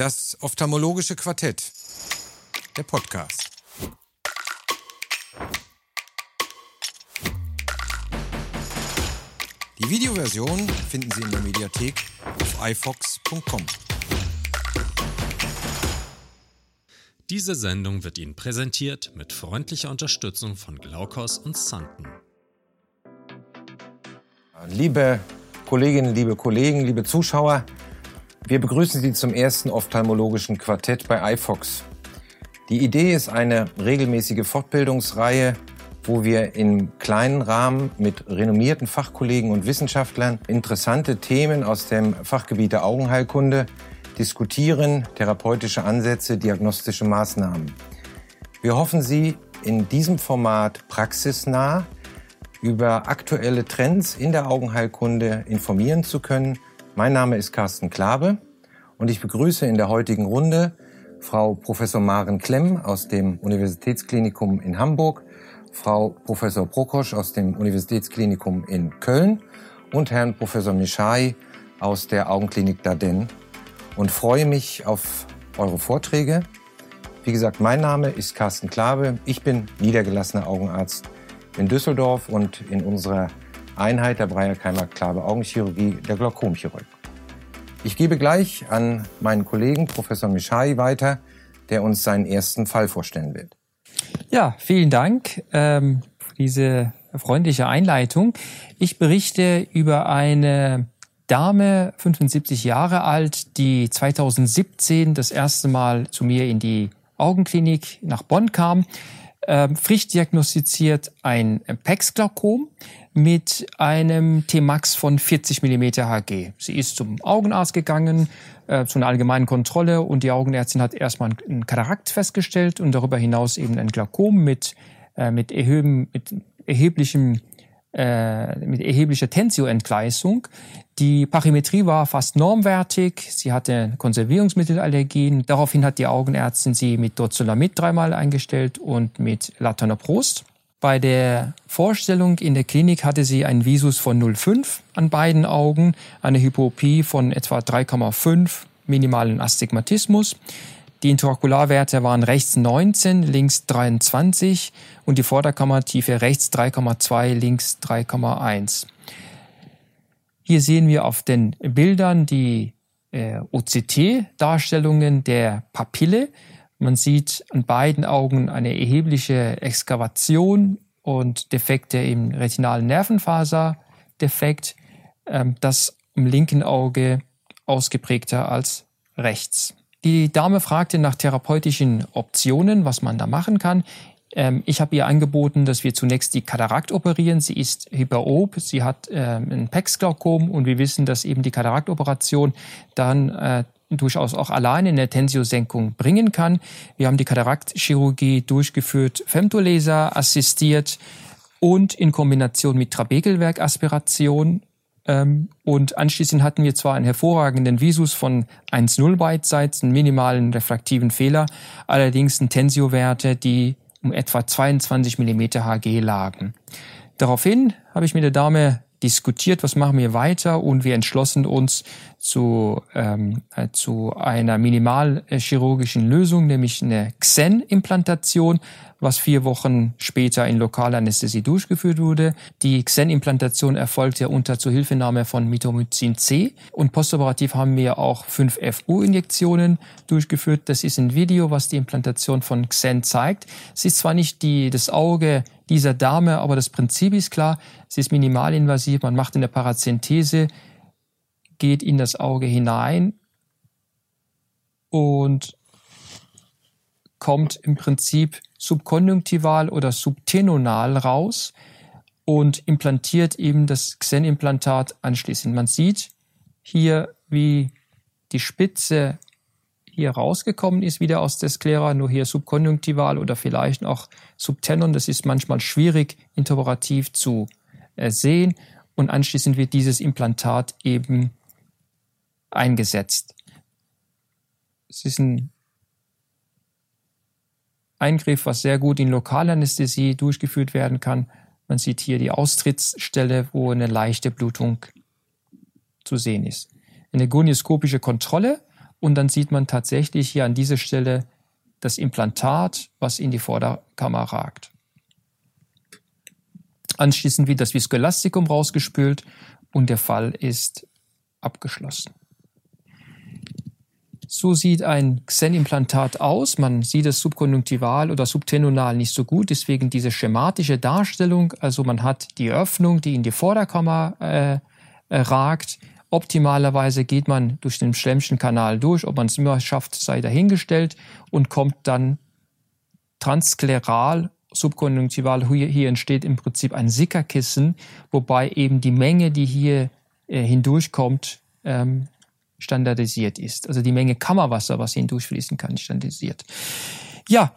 Das ophthalmologische Quartett. Der Podcast. Die Videoversion finden Sie in der Mediathek auf ifox.com. Diese Sendung wird Ihnen präsentiert mit freundlicher Unterstützung von Glaukos und Santen. Liebe Kolleginnen, liebe Kollegen, liebe Zuschauer, wir begrüßen Sie zum ersten ophthalmologischen Quartett bei iFox. Die Idee ist eine regelmäßige Fortbildungsreihe, wo wir in kleinen Rahmen mit renommierten Fachkollegen und Wissenschaftlern interessante Themen aus dem Fachgebiet der Augenheilkunde diskutieren, therapeutische Ansätze, diagnostische Maßnahmen. Wir hoffen, Sie in diesem Format praxisnah über aktuelle Trends in der Augenheilkunde informieren zu können. Mein Name ist Carsten Klabe und ich begrüße in der heutigen Runde Frau Professor Maren Klemm aus dem Universitätsklinikum in Hamburg, Frau Professor Prokosch aus dem Universitätsklinikum in Köln und Herrn Professor Mischai aus der Augenklinik Dardenne und freue mich auf eure Vorträge. Wie gesagt, mein Name ist Carsten Klabe. Ich bin niedergelassener Augenarzt in Düsseldorf und in unserer Einheit der Breyer-Keimer Klabe Augenchirurgie der Glaukomchirurg. Ich gebe gleich an meinen Kollegen Professor Mischai weiter, der uns seinen ersten Fall vorstellen wird. Ja, vielen Dank ähm, für diese freundliche Einleitung. Ich berichte über eine Dame, 75 Jahre alt, die 2017 das erste Mal zu mir in die Augenklinik nach Bonn kam ähm, frisch diagnostiziert ein PEX-Glaukom mit einem T-Max von 40 mm Hg. Sie ist zum Augenarzt gegangen, äh, zu einer allgemeinen Kontrolle und die Augenärztin hat erstmal einen Katarakt festgestellt und darüber hinaus eben ein Glaukom mit, äh, mit, mit erheblichem äh, mit erheblicher Tensio-Entgleisung. Die Pachymetrie war fast normwertig. Sie hatte Konservierungsmittelallergien. Daraufhin hat die Augenärztin sie mit Dorzolamid dreimal eingestellt und mit Latanoprost. Bei der Vorstellung in der Klinik hatte sie einen Visus von 0,5 an beiden Augen, eine Hypoopie von etwa 3,5, minimalen Astigmatismus. Die Intraokularwerte waren rechts 19, links 23 und die Vorderkammertiefe rechts 3,2, links 3,1. Hier sehen wir auf den Bildern die äh, OCT-Darstellungen der Papille. Man sieht an beiden Augen eine erhebliche Exkavation und Defekte im retinalen Nervenfaserdefekt. Ähm, das im linken Auge ausgeprägter als rechts. Die Dame fragte nach therapeutischen Optionen, was man da machen kann. Ähm, ich habe ihr angeboten, dass wir zunächst die Katarakt operieren. Sie ist hyperop, sie hat ähm, ein PEX-Glaukom und wir wissen, dass eben die Kataraktoperation dann äh, durchaus auch alleine eine Tensiosenkung bringen kann. Wir haben die Kataraktchirurgie durchgeführt, Femtolaser assistiert und in Kombination mit Trabekelwerkaspiration ähm, und anschließend hatten wir zwar einen hervorragenden Visus von 1,0 beidseits, einen minimalen refraktiven Fehler, allerdings einen Tensio-Werte, die um etwa 22 mm Hg lagen. Daraufhin habe ich mit der Dame diskutiert, was machen wir weiter und wir entschlossen uns zu, ähm, äh, zu einer minimalchirurgischen Lösung, nämlich eine Xen-Implantation, was vier Wochen später in lokaler Anästhesie durchgeführt wurde. Die Xen-Implantation erfolgte unter Zuhilfenahme von Mitomycin C und postoperativ haben wir auch 5 FU-Injektionen durchgeführt. Das ist ein Video, was die Implantation von Xen zeigt. Es ist zwar nicht die, das Auge dieser Dame, aber das Prinzip ist klar. Sie ist minimalinvasiv. Man macht in der Parazenthese, geht in das Auge hinein und kommt im Prinzip subkonjunktival oder subtenonal raus und implantiert eben das Xenimplantat anschließend. Man sieht hier, wie die Spitze hier rausgekommen ist, wieder aus der Sklera, nur hier subkonjunktival oder vielleicht auch subtenon. Das ist manchmal schwierig interoperativ zu äh, sehen. Und anschließend wird dieses Implantat eben eingesetzt. Es ist ein Eingriff, was sehr gut in Lokalanästhesie durchgeführt werden kann. Man sieht hier die Austrittsstelle, wo eine leichte Blutung zu sehen ist. Eine gonioskopische Kontrolle und dann sieht man tatsächlich hier an dieser Stelle das Implantat, was in die Vorderkammer ragt. Anschließend wird das Viskoelastikum rausgespült und der Fall ist abgeschlossen. So sieht ein Xen-Implantat aus. Man sieht es subkonjunktival oder subtenonal nicht so gut, deswegen diese schematische Darstellung. Also man hat die Öffnung, die in die Vorderkammer äh, äh, ragt. Optimalerweise geht man durch den Schlemmschen Kanal durch. Ob man es immer schafft, sei dahingestellt und kommt dann transkleral subkonjunktival. Hier, hier entsteht im Prinzip ein Sickerkissen, wobei eben die Menge, die hier äh, hindurchkommt, ähm, standardisiert ist. Also die Menge Kammerwasser, was hindurchfließen kann, standardisiert. Ja,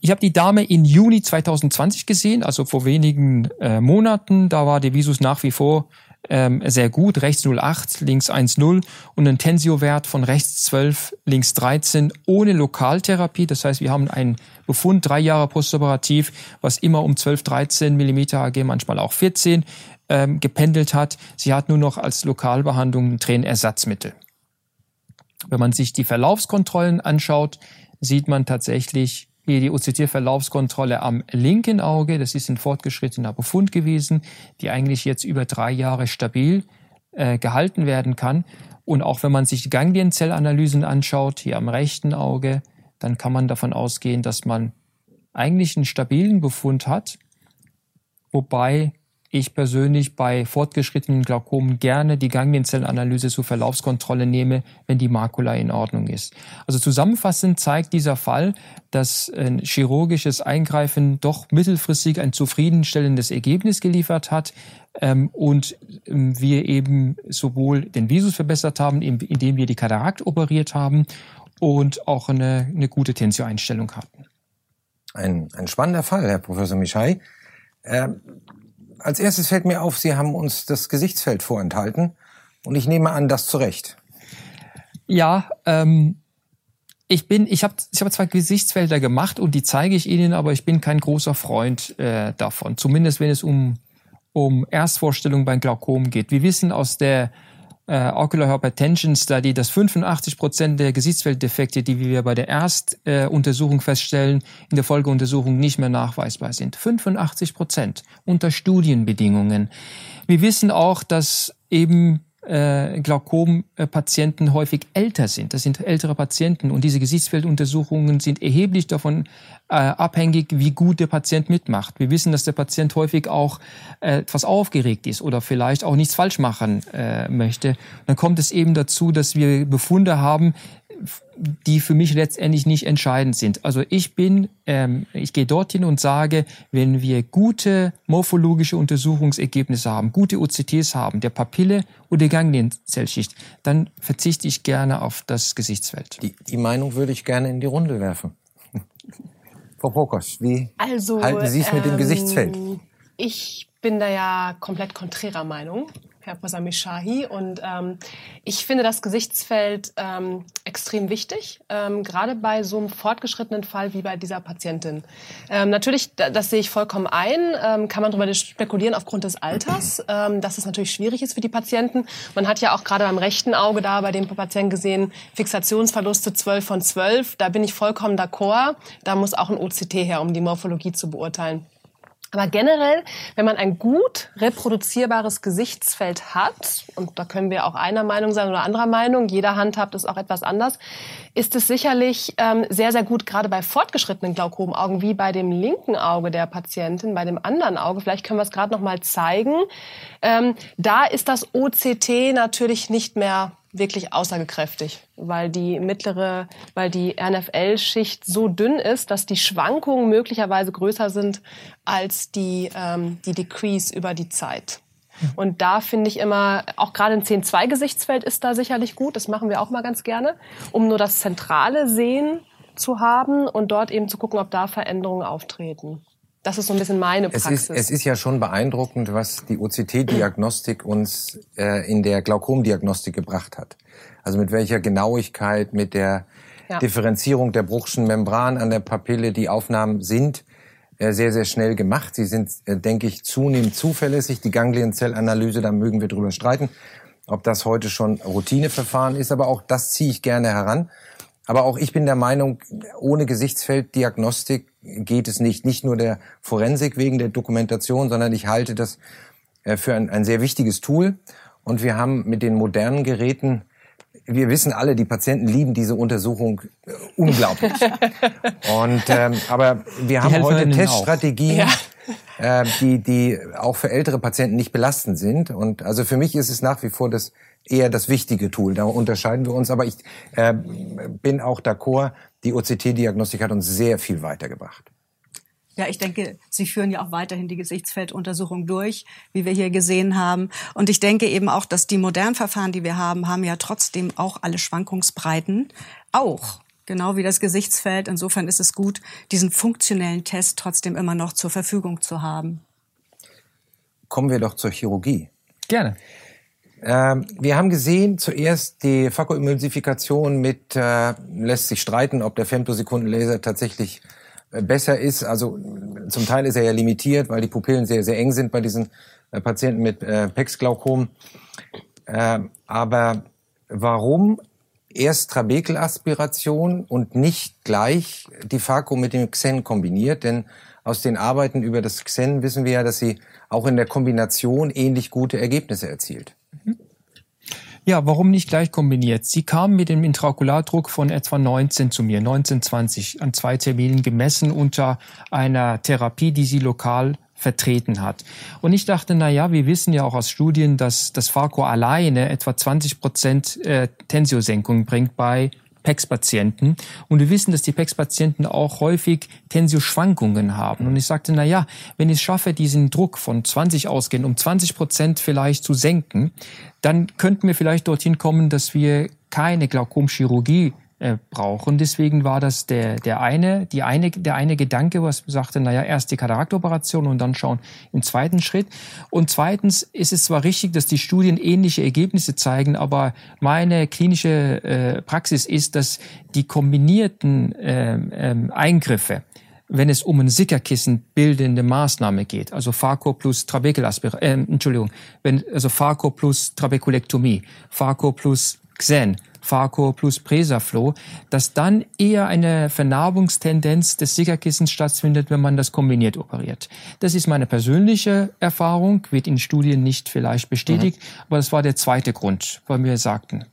ich habe die Dame in Juni 2020 gesehen, also vor wenigen äh, Monaten. Da war der Visus nach wie vor ähm, sehr gut, rechts 0,8, links 1,0 und ein Tensio-Wert von rechts 12, links 13 ohne Lokaltherapie. Das heißt, wir haben einen Befund drei Jahre postoperativ, was immer um 12, 13 Millimeter AG, manchmal auch 14 ähm, gependelt hat. Sie hat nur noch als Lokalbehandlung ein Tränenersatzmittel. Wenn man sich die Verlaufskontrollen anschaut, sieht man tatsächlich hier die OCT-Verlaufskontrolle am linken Auge. Das ist ein fortgeschrittener Befund gewesen, die eigentlich jetzt über drei Jahre stabil äh, gehalten werden kann. Und auch wenn man sich Ganglienzellanalysen anschaut, hier am rechten Auge, dann kann man davon ausgehen, dass man eigentlich einen stabilen Befund hat, wobei ich persönlich bei fortgeschrittenen Glaukomen gerne die Ganglienzellenanalyse zur Verlaufskontrolle nehme, wenn die Makula in Ordnung ist. Also zusammenfassend zeigt dieser Fall, dass ein chirurgisches Eingreifen doch mittelfristig ein zufriedenstellendes Ergebnis geliefert hat ähm, und ähm, wir eben sowohl den Visus verbessert haben, indem wir die Katarakt operiert haben und auch eine, eine gute Tensio-Einstellung hatten. Ein, ein spannender Fall, Herr Professor Mischai. Ähm, als erstes fällt mir auf, Sie haben uns das Gesichtsfeld vorenthalten. Und ich nehme an, das zu Recht. Ja, ähm, ich bin, ich habe ich hab zwei Gesichtsfelder gemacht und die zeige ich Ihnen, aber ich bin kein großer Freund äh, davon. Zumindest wenn es um, um Erstvorstellungen beim Glaukom geht. Wir wissen aus der äh, Ocular Hypertension Study, dass 85 Prozent der Gesichtsfelddefekte, die wir bei der Erstuntersuchung äh, feststellen, in der Folgeuntersuchung nicht mehr nachweisbar sind. 85 Prozent unter Studienbedingungen. Wir wissen auch, dass eben äh, Glaukom-Patienten häufig älter sind. Das sind ältere Patienten und diese Gesichtsfelduntersuchungen sind erheblich davon äh, abhängig, wie gut der Patient mitmacht. Wir wissen, dass der Patient häufig auch äh, etwas aufgeregt ist oder vielleicht auch nichts falsch machen äh, möchte. Dann kommt es eben dazu, dass wir Befunde haben, die für mich letztendlich nicht entscheidend sind. Also ich bin, ähm, ich gehe dorthin und sage, wenn wir gute morphologische Untersuchungsergebnisse haben, gute OCTs haben, der Papille oder der Ganglienzellschicht, dann verzichte ich gerne auf das Gesichtsfeld. Die, die Meinung würde ich gerne in die Runde werfen. Frau Prokos, wie also, halten Sie es ähm, mit dem ähm, Gesichtsfeld? Ich bin da ja komplett konträrer Meinung. Herr Professor Mishahi. Und ähm, ich finde das Gesichtsfeld ähm, extrem wichtig, ähm, gerade bei so einem fortgeschrittenen Fall wie bei dieser Patientin. Ähm, natürlich, das sehe ich vollkommen ein, ähm, kann man darüber spekulieren aufgrund des Alters, ähm, dass es natürlich schwierig ist für die Patienten. Man hat ja auch gerade beim rechten Auge da bei dem Patienten gesehen, Fixationsverluste 12 von 12. Da bin ich vollkommen d'accord. Da muss auch ein OCT her, um die Morphologie zu beurteilen. Aber generell, wenn man ein gut reproduzierbares Gesichtsfeld hat, und da können wir auch einer Meinung sein oder anderer Meinung, jeder handhabt es auch etwas anders, ist es sicherlich ähm, sehr, sehr gut, gerade bei fortgeschrittenen Glaukomaugen, wie bei dem linken Auge der Patientin, bei dem anderen Auge, vielleicht können wir es gerade noch mal zeigen, ähm, da ist das OCT natürlich nicht mehr wirklich aussagekräftig, weil die mittlere, weil die NFL-Schicht so dünn ist, dass die Schwankungen möglicherweise größer sind als die, ähm, die Decrease über die Zeit. Und da finde ich immer, auch gerade ein 10-2-Gesichtsfeld ist da sicherlich gut. Das machen wir auch mal ganz gerne, um nur das zentrale Sehen zu haben und dort eben zu gucken, ob da Veränderungen auftreten. Das ist so ein bisschen meine Praxis. Es ist, es ist ja schon beeindruckend, was die OCT-Diagnostik uns äh, in der Glaukomdiagnostik gebracht hat. Also mit welcher Genauigkeit, mit der ja. Differenzierung der Bruchschen Membran an der Papille die Aufnahmen sind äh, sehr, sehr schnell gemacht. Sie sind, äh, denke ich, zunehmend zuverlässig. Die Ganglienzellanalyse, da mögen wir drüber streiten. ob das heute schon Routineverfahren ist, aber auch das ziehe ich gerne heran. Aber auch ich bin der Meinung, ohne Gesichtsfelddiagnostik geht es nicht. Nicht nur der Forensik wegen der Dokumentation, sondern ich halte das äh, für ein, ein sehr wichtiges Tool. Und wir haben mit den modernen Geräten wir wissen alle, die Patienten lieben diese Untersuchung äh, unglaublich. Und ähm, aber wir haben heute Teststrategien, ja. äh, die die auch für ältere Patienten nicht belastend sind. Und also für mich ist es nach wie vor das eher das wichtige Tool. Da unterscheiden wir uns. Aber ich äh, bin auch d'accord. Die OCT-Diagnostik hat uns sehr viel weitergebracht. Ja, ich denke, Sie führen ja auch weiterhin die Gesichtsfelduntersuchung durch, wie wir hier gesehen haben. Und ich denke eben auch, dass die modernen Verfahren, die wir haben, haben ja trotzdem auch alle Schwankungsbreiten. Auch. Genau wie das Gesichtsfeld. Insofern ist es gut, diesen funktionellen Test trotzdem immer noch zur Verfügung zu haben. Kommen wir doch zur Chirurgie. Gerne. Ähm, wir haben gesehen, zuerst die Phakoemulsifikation mit, äh, lässt sich streiten, ob der Femtosekundenlaser tatsächlich besser ist. Also zum Teil ist er ja limitiert, weil die Pupillen sehr, sehr eng sind bei diesen äh, Patienten mit äh, Pexglaukom. Äh, aber warum erst Trabekelaspiration und nicht gleich die Phaco mit dem Xen kombiniert? Denn aus den Arbeiten über das Xen wissen wir ja, dass sie auch in der Kombination ähnlich gute Ergebnisse erzielt. Ja, warum nicht gleich kombiniert? Sie kam mit dem Intraokulardruck von etwa 19 zu mir, 1920, an zwei Terminen gemessen unter einer Therapie, die sie lokal vertreten hat. Und ich dachte, na ja, wir wissen ja auch aus Studien, dass das Pharko alleine etwa 20 Prozent äh, Tensiosenkung bringt bei PEX-Patienten. Und wir wissen, dass die PEX-Patienten auch häufig Tensioschwankungen haben. Und ich sagte, na ja, wenn ich es schaffe, diesen Druck von 20 ausgehen, um 20 Prozent vielleicht zu senken, dann könnten wir vielleicht dorthin kommen, dass wir keine Glaukomchirurgie äh, brauchen. Deswegen war das der, der eine, die eine, der eine Gedanke, was sagte, naja, erst die Kataraktoperation und dann schauen im zweiten Schritt. Und zweitens ist es zwar richtig, dass die Studien ähnliche Ergebnisse zeigen, aber meine klinische äh, Praxis ist, dass die kombinierten äh, äh, Eingriffe, wenn es um ein Sickerkissen bildende Maßnahme geht, also Phaco plus Trabekulaspiration, äh, Entschuldigung, wenn, also Phaco plus Trabekulektomie, Phaco plus Xen, Phaco plus Presaflow, dass dann eher eine Vernarbungstendenz des Sickerkissens stattfindet, wenn man das kombiniert operiert. Das ist meine persönliche Erfahrung, wird in Studien nicht vielleicht bestätigt, mhm. aber das war der zweite Grund, weil wir sagten.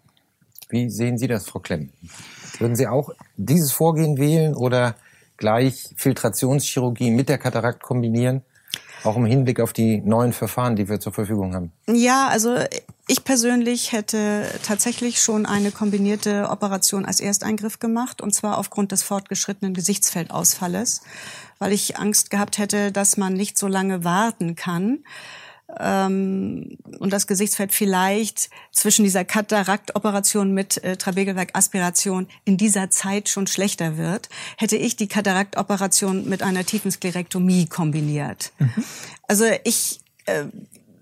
Wie sehen Sie das, Frau Klemm? Würden Sie auch dieses Vorgehen wählen oder gleich Filtrationschirurgie mit der Katarakt kombinieren? Auch im Hinblick auf die neuen Verfahren, die wir zur Verfügung haben. Ja, also ich persönlich hätte tatsächlich schon eine kombinierte Operation als Ersteingriff gemacht, und zwar aufgrund des fortgeschrittenen Gesichtsfeldausfalles, weil ich Angst gehabt hätte, dass man nicht so lange warten kann ähm, und das Gesichtsfeld vielleicht zwischen dieser Kataraktoperation mit äh, Trabekelwerkaspiration in dieser Zeit schon schlechter wird, hätte ich die Kataraktoperation mit einer tiefen Sklerektomie kombiniert. Mhm. Also ich äh,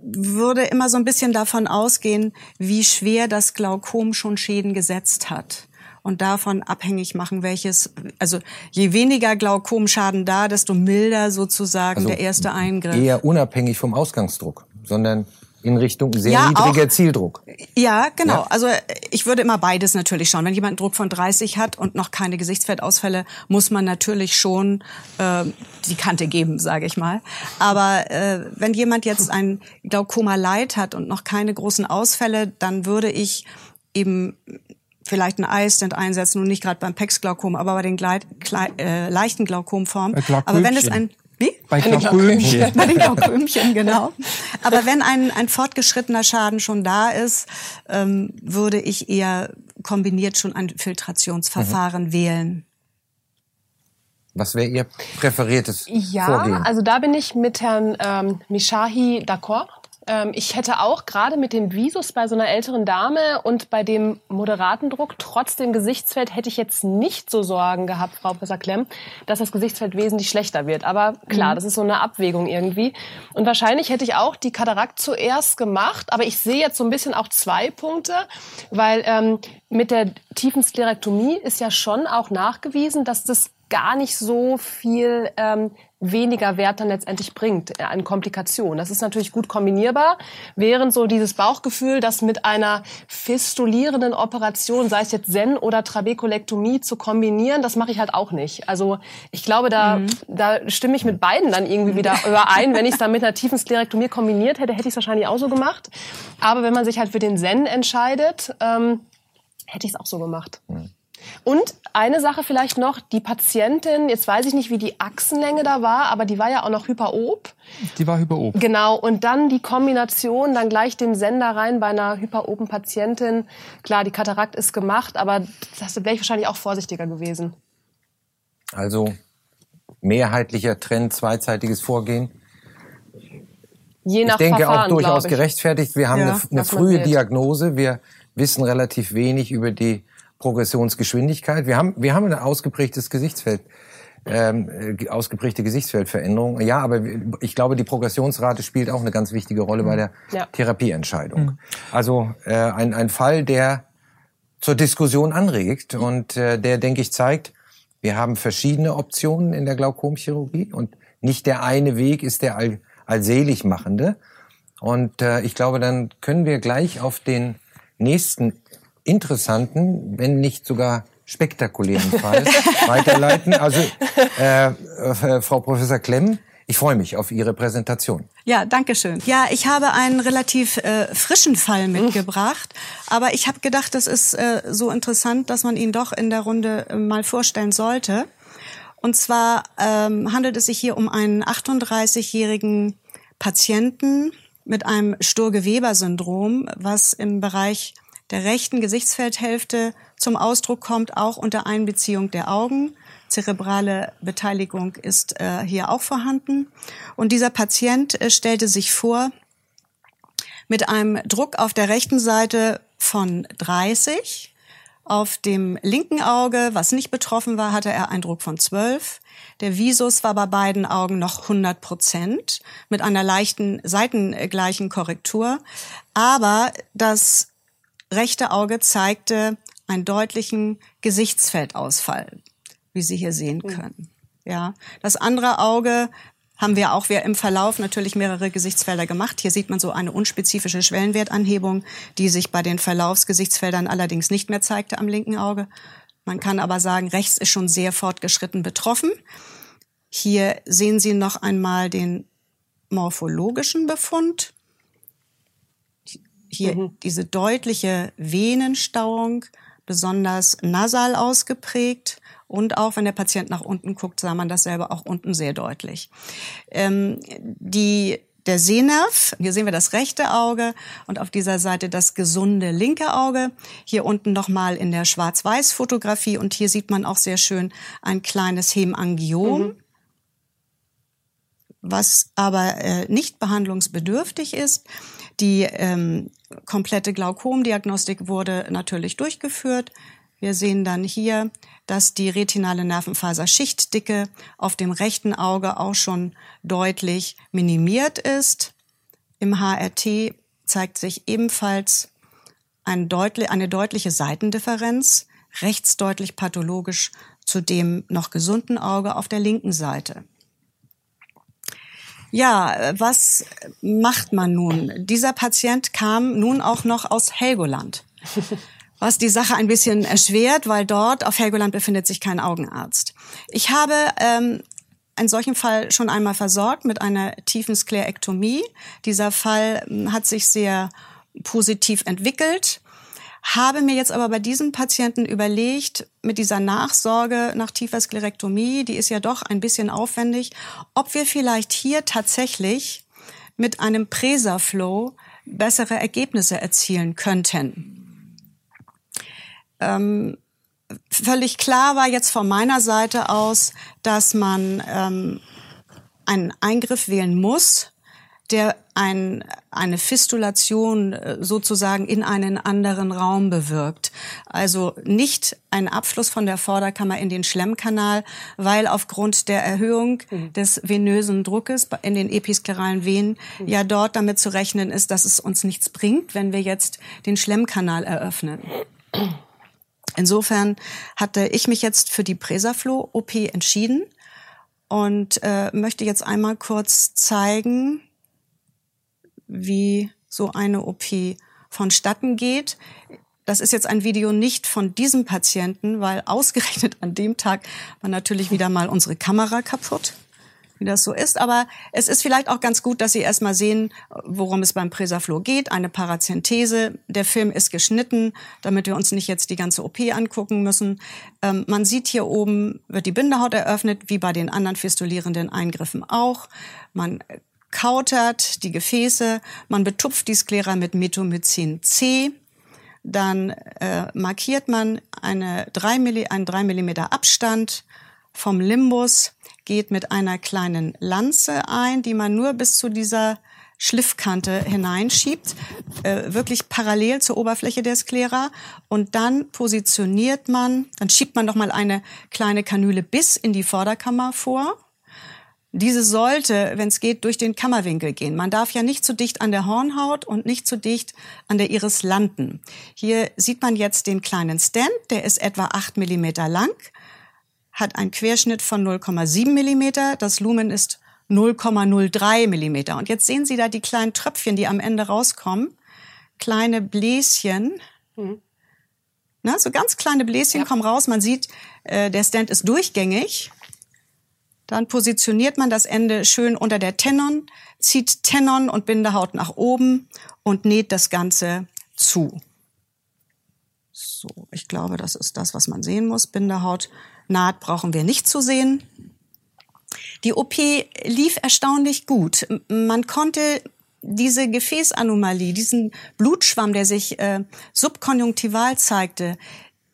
würde immer so ein bisschen davon ausgehen, wie schwer das Glaukom schon Schäden gesetzt hat und davon abhängig machen, welches, also je weniger Glaukomschaden da, desto milder sozusagen also der erste Eingriff. Eher unabhängig vom Ausgangsdruck, sondern in Richtung sehr ja, niedriger auch, Zieldruck. Ja, genau. Ja. Also ich würde immer beides natürlich schauen. Wenn jemand einen Druck von 30 hat und noch keine Gesichtsfeldausfälle, muss man natürlich schon äh, die Kante geben, sage ich mal. Aber äh, wenn jemand jetzt ein Glaukoma Light hat und noch keine großen Ausfälle, dann würde ich eben vielleicht einen Eistent einsetzen und nicht gerade beim PEX-Glaukom, aber bei den Gleit, Klei, äh, leichten Glaukomformen. Aber wenn es ein wie? Bei Glaukomchen. Bei den Glaukomchen, genau. Aber wenn ein, ein fortgeschrittener Schaden schon da ist, ähm, würde ich eher kombiniert schon ein Filtrationsverfahren mhm. wählen. Was wäre Ihr präferiertes ja, Vorgehen? Ja, also da bin ich mit Herrn ähm, Mishahi d'accord. Ähm, ich hätte auch gerade mit dem Visus bei so einer älteren Dame und bei dem moderaten Druck trotz dem Gesichtsfeld hätte ich jetzt nicht so Sorgen gehabt, Frau Professor Klemm, dass das Gesichtsfeld wesentlich schlechter wird. Aber klar, mhm. das ist so eine Abwägung irgendwie. Und wahrscheinlich hätte ich auch die Katarakt zuerst gemacht, aber ich sehe jetzt so ein bisschen auch zwei Punkte, weil ähm, mit der tiefen Sklerektomie ist ja schon auch nachgewiesen, dass das gar nicht so viel ähm, weniger Wert dann letztendlich bringt an Komplikationen. Das ist natürlich gut kombinierbar, während so dieses Bauchgefühl, das mit einer fistulierenden Operation, sei es jetzt Sen oder Trabekulektomie, zu kombinieren, das mache ich halt auch nicht. Also ich glaube, da, mhm. da stimme ich mit beiden dann irgendwie wieder überein. Wenn ich es dann mit einer tiefen Sklerektomie kombiniert hätte, hätte ich es wahrscheinlich auch so gemacht. Aber wenn man sich halt für den Sen entscheidet, ähm, hätte ich es auch so gemacht. Mhm. Und eine Sache vielleicht noch, die Patientin, jetzt weiß ich nicht, wie die Achsenlänge da war, aber die war ja auch noch hyperob. Die war hyperob. Genau, und dann die Kombination, dann gleich den Sender rein bei einer hyperoben Patientin. Klar, die Katarakt ist gemacht, aber das wäre ich wahrscheinlich auch vorsichtiger gewesen. Also mehrheitlicher Trend, zweizeitiges Vorgehen. Je nach ich denke Verfahren, auch durchaus gerechtfertigt. Wir haben ja, eine, eine frühe Diagnose. Wir wissen relativ wenig über die Progressionsgeschwindigkeit. Wir haben, wir haben ein ausgeprägtes Gesichtsfeld, ähm, äh, ausgeprägte Gesichtsfeldveränderung. Ja, aber ich glaube, die Progressionsrate spielt auch eine ganz wichtige Rolle bei der ja. Therapieentscheidung. Mhm. Also äh, ein, ein Fall, der zur Diskussion anregt und äh, der, denke ich, zeigt, wir haben verschiedene Optionen in der Glaukomchirurgie und nicht der eine Weg ist der all, allselig machende. Und äh, ich glaube, dann können wir gleich auf den nächsten interessanten, wenn nicht sogar spektakulären Fall weiterleiten. Also äh, äh, Frau Professor Klemm, ich freue mich auf Ihre Präsentation. Ja, danke schön. Ja, ich habe einen relativ äh, frischen Fall mitgebracht, aber ich habe gedacht, das ist äh, so interessant, dass man ihn doch in der Runde äh, mal vorstellen sollte. Und zwar ähm, handelt es sich hier um einen 38-jährigen Patienten mit einem Sturge-Weber-Syndrom, was im Bereich der rechten Gesichtsfeldhälfte zum Ausdruck kommt, auch unter Einbeziehung der Augen. Zerebrale Beteiligung ist äh, hier auch vorhanden. Und dieser Patient äh, stellte sich vor mit einem Druck auf der rechten Seite von 30. Auf dem linken Auge, was nicht betroffen war, hatte er einen Druck von 12. Der Visus war bei beiden Augen noch 100 Prozent mit einer leichten seitengleichen Korrektur. Aber das rechte Auge zeigte einen deutlichen Gesichtsfeldausfall, wie Sie hier sehen hm. können. Ja, das andere Auge haben wir auch wir im Verlauf natürlich mehrere Gesichtsfelder gemacht. Hier sieht man so eine unspezifische Schwellenwertanhebung, die sich bei den Verlaufsgesichtsfeldern allerdings nicht mehr zeigte am linken Auge. Man kann aber sagen, rechts ist schon sehr fortgeschritten betroffen. Hier sehen Sie noch einmal den morphologischen Befund hier mhm. diese deutliche Venenstauung, besonders nasal ausgeprägt. Und auch wenn der Patient nach unten guckt, sah man dasselbe auch unten sehr deutlich. Ähm, die der Sehnerv, hier sehen wir das rechte Auge und auf dieser Seite das gesunde linke Auge. Hier unten nochmal in der Schwarz-Weiß-Fotografie und hier sieht man auch sehr schön ein kleines Hemangiom. Mhm was aber äh, nicht behandlungsbedürftig ist. Die ähm, komplette Glaukomdiagnostik wurde natürlich durchgeführt. Wir sehen dann hier, dass die retinale Nervenfaserschichtdicke auf dem rechten Auge auch schon deutlich minimiert ist. Im HRT zeigt sich ebenfalls ein deutli eine deutliche Seitendifferenz, rechts deutlich pathologisch zu dem noch gesunden Auge auf der linken Seite. Ja, was macht man nun? Dieser Patient kam nun auch noch aus Helgoland. Was die Sache ein bisschen erschwert, weil dort auf Helgoland befindet sich kein Augenarzt. Ich habe ähm, einen solchen Fall schon einmal versorgt mit einer tiefen Sklerektomie. Dieser Fall hm, hat sich sehr positiv entwickelt habe mir jetzt aber bei diesem Patienten überlegt, mit dieser Nachsorge nach tiefer Sklerektomie, die ist ja doch ein bisschen aufwendig, ob wir vielleicht hier tatsächlich mit einem Presaflow bessere Ergebnisse erzielen könnten. Ähm, völlig klar war jetzt von meiner Seite aus, dass man ähm, einen Eingriff wählen muss, der ein, eine Fistulation äh, sozusagen in einen anderen Raum bewirkt. Also nicht ein Abfluss von der Vorderkammer in den Schlemmkanal, weil aufgrund der Erhöhung mhm. des venösen Druckes in den episkleralen Venen mhm. ja dort damit zu rechnen ist, dass es uns nichts bringt, wenn wir jetzt den Schlemmkanal eröffnen. Insofern hatte ich mich jetzt für die Presaflow-OP entschieden und äh, möchte jetzt einmal kurz zeigen, wie so eine OP vonstatten geht. Das ist jetzt ein Video nicht von diesem Patienten, weil ausgerechnet an dem Tag war natürlich wieder mal unsere Kamera kaputt wie das so ist. Aber es ist vielleicht auch ganz gut, dass Sie erstmal sehen, worum es beim Presaflow geht. Eine Parazenthese. Der Film ist geschnitten, damit wir uns nicht jetzt die ganze OP angucken müssen. Ähm, man sieht hier oben, wird die Bindehaut eröffnet, wie bei den anderen fistulierenden Eingriffen auch. Man kautert die Gefäße, man betupft die Sklera mit Metomycin C. Dann äh, markiert man eine 3 Milli, einen 3 Millimeter Abstand vom Limbus geht mit einer kleinen Lanze ein, die man nur bis zu dieser Schliffkante hineinschiebt, äh, wirklich parallel zur Oberfläche der Sklera. Und dann positioniert man, dann schiebt man noch mal eine kleine Kanüle bis in die Vorderkammer vor. Diese sollte, wenn es geht, durch den Kammerwinkel gehen. Man darf ja nicht zu dicht an der Hornhaut und nicht zu dicht an der Iris landen. Hier sieht man jetzt den kleinen Stand, der ist etwa acht Millimeter lang hat einen Querschnitt von 0,7 Millimeter. Das Lumen ist 0,03 Millimeter. Und jetzt sehen Sie da die kleinen Tröpfchen, die am Ende rauskommen. Kleine Bläschen. Mhm. Na, so ganz kleine Bläschen ja. kommen raus. Man sieht, äh, der Stand ist durchgängig. Dann positioniert man das Ende schön unter der Tenon, zieht Tenon und Bindehaut nach oben und näht das Ganze zu. So, ich glaube, das ist das, was man sehen muss. Bindehaut Naht brauchen wir nicht zu sehen. Die OP lief erstaunlich gut. Man konnte diese Gefäßanomalie, diesen Blutschwamm, der sich äh, subkonjunktival zeigte,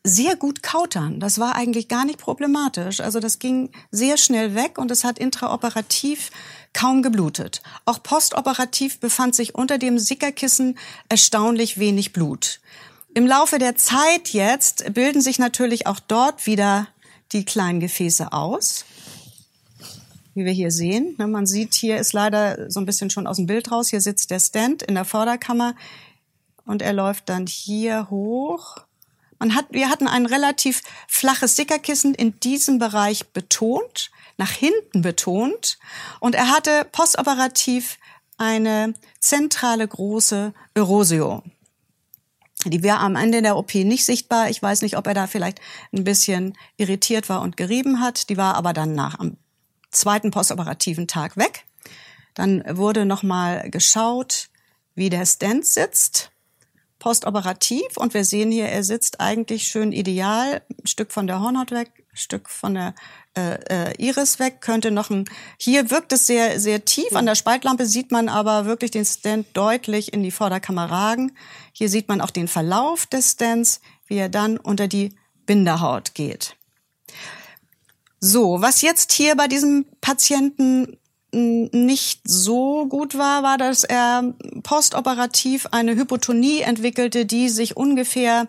sehr gut kautern. Das war eigentlich gar nicht problematisch. Also das ging sehr schnell weg und es hat intraoperativ kaum geblutet. Auch postoperativ befand sich unter dem Sickerkissen erstaunlich wenig Blut. Im Laufe der Zeit jetzt bilden sich natürlich auch dort wieder die kleinen Gefäße aus. Wie wir hier sehen. Ne, man sieht, hier ist leider so ein bisschen schon aus dem Bild raus. Hier sitzt der Stand in der Vorderkammer und er läuft dann hier hoch. Man hat, wir hatten ein relativ flaches Stickerkissen in diesem Bereich betont, nach hinten betont. Und er hatte postoperativ eine zentrale große Erosio. Die wäre am Ende der OP nicht sichtbar. Ich weiß nicht, ob er da vielleicht ein bisschen irritiert war und gerieben hat. Die war aber dann nach am zweiten postoperativen Tag weg. Dann wurde nochmal geschaut, wie der Stent sitzt, postoperativ. Und wir sehen hier, er sitzt eigentlich schön ideal, ein Stück von der Hornhaut weg, ein Stück von der äh, äh, Iris weg, könnte noch ein, hier wirkt es sehr, sehr tief. An der Spaltlampe sieht man aber wirklich den Stand deutlich in die Vorderkammer ragen. Hier sieht man auch den Verlauf des Stands, wie er dann unter die Binderhaut geht. So, was jetzt hier bei diesem Patienten nicht so gut war, war, dass er postoperativ eine Hypotonie entwickelte, die sich ungefähr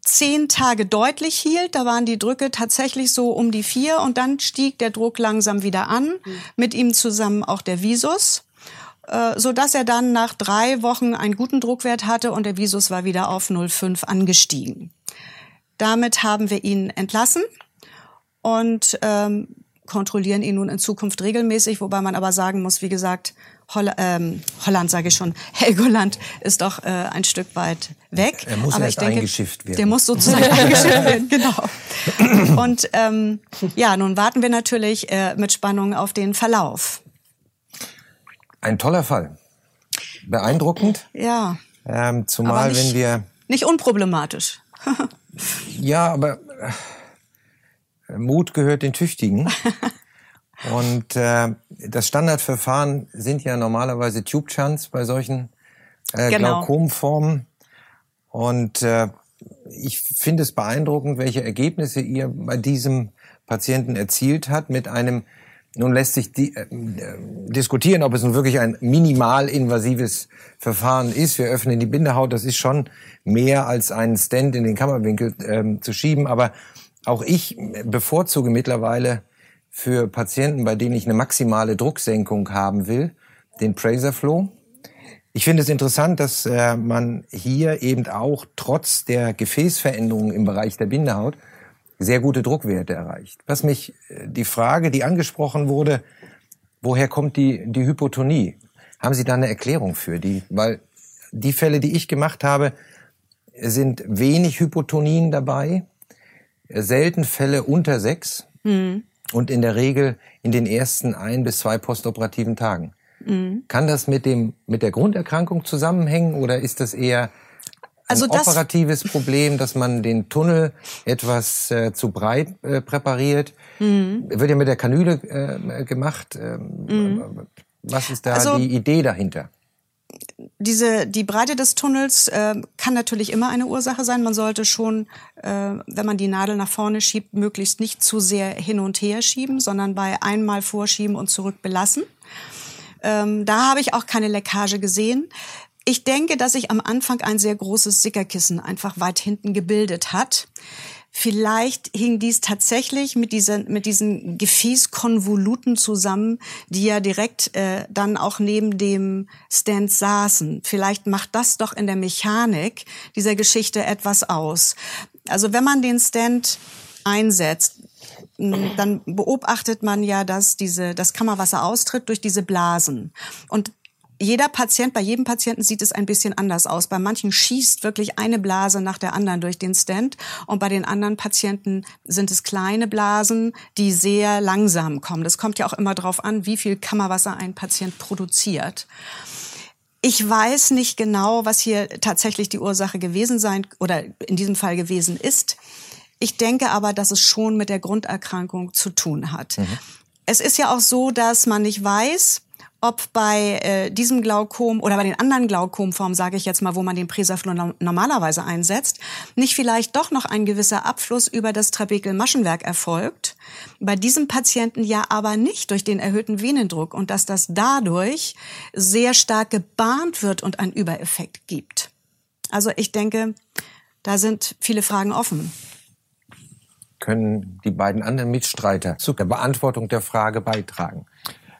zehn Tage deutlich hielt. Da waren die Drücke tatsächlich so um die vier und dann stieg der Druck langsam wieder an. Mhm. Mit ihm zusammen auch der Visus, äh, so dass er dann nach drei Wochen einen guten Druckwert hatte und der Visus war wieder auf 0,5 angestiegen. Damit haben wir ihn entlassen und ähm, kontrollieren ihn nun in Zukunft regelmäßig, wobei man aber sagen muss, wie gesagt, Holl ähm, Holland sage ich schon, Helgoland ist doch äh, ein Stück weit weg. Er muss aber erst denke, eingeschifft werden. Der muss sozusagen eingeschifft werden, genau. Und ähm, ja, nun warten wir natürlich äh, mit Spannung auf den Verlauf. Ein toller Fall. Beeindruckend. Ja. Ähm, zumal nicht, wenn wir... Nicht unproblematisch. ja, aber äh, Mut gehört den Tüchtigen. Und äh, das Standardverfahren sind ja normalerweise Tube Shunts bei solchen äh, genau. Glaukomformen. Und äh, ich finde es beeindruckend, welche Ergebnisse ihr bei diesem Patienten erzielt hat mit einem nun lässt sich die, äh, diskutieren, ob es nun wirklich ein minimal invasives Verfahren ist. Wir öffnen die Bindehaut, das ist schon mehr als einen Stand in den Kammerwinkel äh, zu schieben. Aber auch ich bevorzuge mittlerweile für Patienten, bei denen ich eine maximale Drucksenkung haben will, den Praser Flow. Ich finde es interessant, dass äh, man hier eben auch trotz der Gefäßveränderungen im Bereich der Bindehaut sehr gute Druckwerte erreicht. Was mich äh, die Frage, die angesprochen wurde, woher kommt die, die Hypotonie? Haben Sie da eine Erklärung für die? Weil die Fälle, die ich gemacht habe, sind wenig Hypotonien dabei, selten Fälle unter sechs mhm. und in der Regel in den ersten ein bis zwei postoperativen Tagen. Mhm. Kann das mit dem mit der Grunderkrankung zusammenhängen oder ist das eher ein also operatives Problem, dass man den Tunnel etwas äh, zu breit äh, präpariert? Mhm. Wird ja mit der Kanüle äh, gemacht. Ähm, mhm. Was ist da also, die Idee dahinter? Diese, die Breite des Tunnels äh, kann natürlich immer eine Ursache sein. Man sollte schon, äh, wenn man die Nadel nach vorne schiebt, möglichst nicht zu sehr hin und her schieben, sondern bei einmal vorschieben und zurück belassen. Ähm, da habe ich auch keine Leckage gesehen. Ich denke, dass sich am Anfang ein sehr großes Sickerkissen einfach weit hinten gebildet hat. Vielleicht hing dies tatsächlich mit diesen, mit diesen Gefäßkonvoluten zusammen, die ja direkt äh, dann auch neben dem Stand saßen. Vielleicht macht das doch in der Mechanik dieser Geschichte etwas aus. Also wenn man den Stand einsetzt, dann beobachtet man ja, dass diese, das Kammerwasser austritt durch diese Blasen. Und jeder Patient, bei jedem Patienten sieht es ein bisschen anders aus. Bei manchen schießt wirklich eine Blase nach der anderen durch den Stand und bei den anderen Patienten sind es kleine Blasen, die sehr langsam kommen. Das kommt ja auch immer darauf an, wie viel Kammerwasser ein Patient produziert. Ich weiß nicht genau, was hier tatsächlich die Ursache gewesen sein oder in diesem Fall gewesen ist. Ich denke aber, dass es schon mit der Grunderkrankung zu tun hat. Mhm. Es ist ja auch so, dass man nicht weiß, ob bei äh, diesem Glaukom oder bei den anderen Glaukomformen, sage ich jetzt mal, wo man den Presaflor normalerweise einsetzt, nicht vielleicht doch noch ein gewisser Abfluss über das Trabekelmaschenwerk erfolgt. Bei diesem Patienten ja aber nicht durch den erhöhten Venendruck und dass das dadurch sehr stark gebahnt wird und einen Übereffekt gibt. Also ich denke, da sind viele Fragen offen. Können die beiden anderen Mitstreiter zu der Beantwortung der Frage beitragen?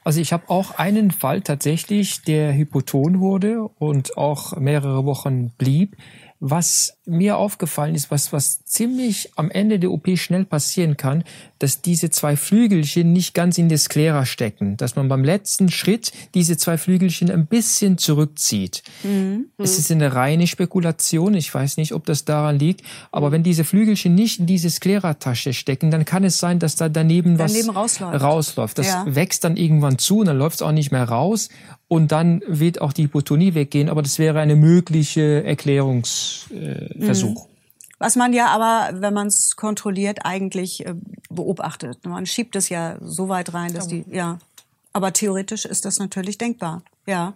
Also ich habe auch einen Fall tatsächlich, der hypoton wurde und auch mehrere Wochen blieb. Was mir aufgefallen ist, was, was ziemlich am Ende der OP schnell passieren kann, dass diese zwei Flügelchen nicht ganz in der Sklera stecken, dass man beim letzten Schritt diese zwei Flügelchen ein bisschen zurückzieht. Mhm. Es ist eine reine Spekulation, ich weiß nicht, ob das daran liegt, aber wenn diese Flügelchen nicht in diese Sklera-Tasche stecken, dann kann es sein, dass da daneben, daneben was rausläuft. rausläuft. Das ja. wächst dann irgendwann zu und dann läuft es auch nicht mehr raus und dann wird auch die Hypotonie weggehen, aber das wäre eine mögliche Erklärungsversuch. Mhm. Was man ja aber, wenn man es kontrolliert, eigentlich äh, beobachtet. Man schiebt es ja so weit rein, dass die, ja. Aber theoretisch ist das natürlich denkbar, ja.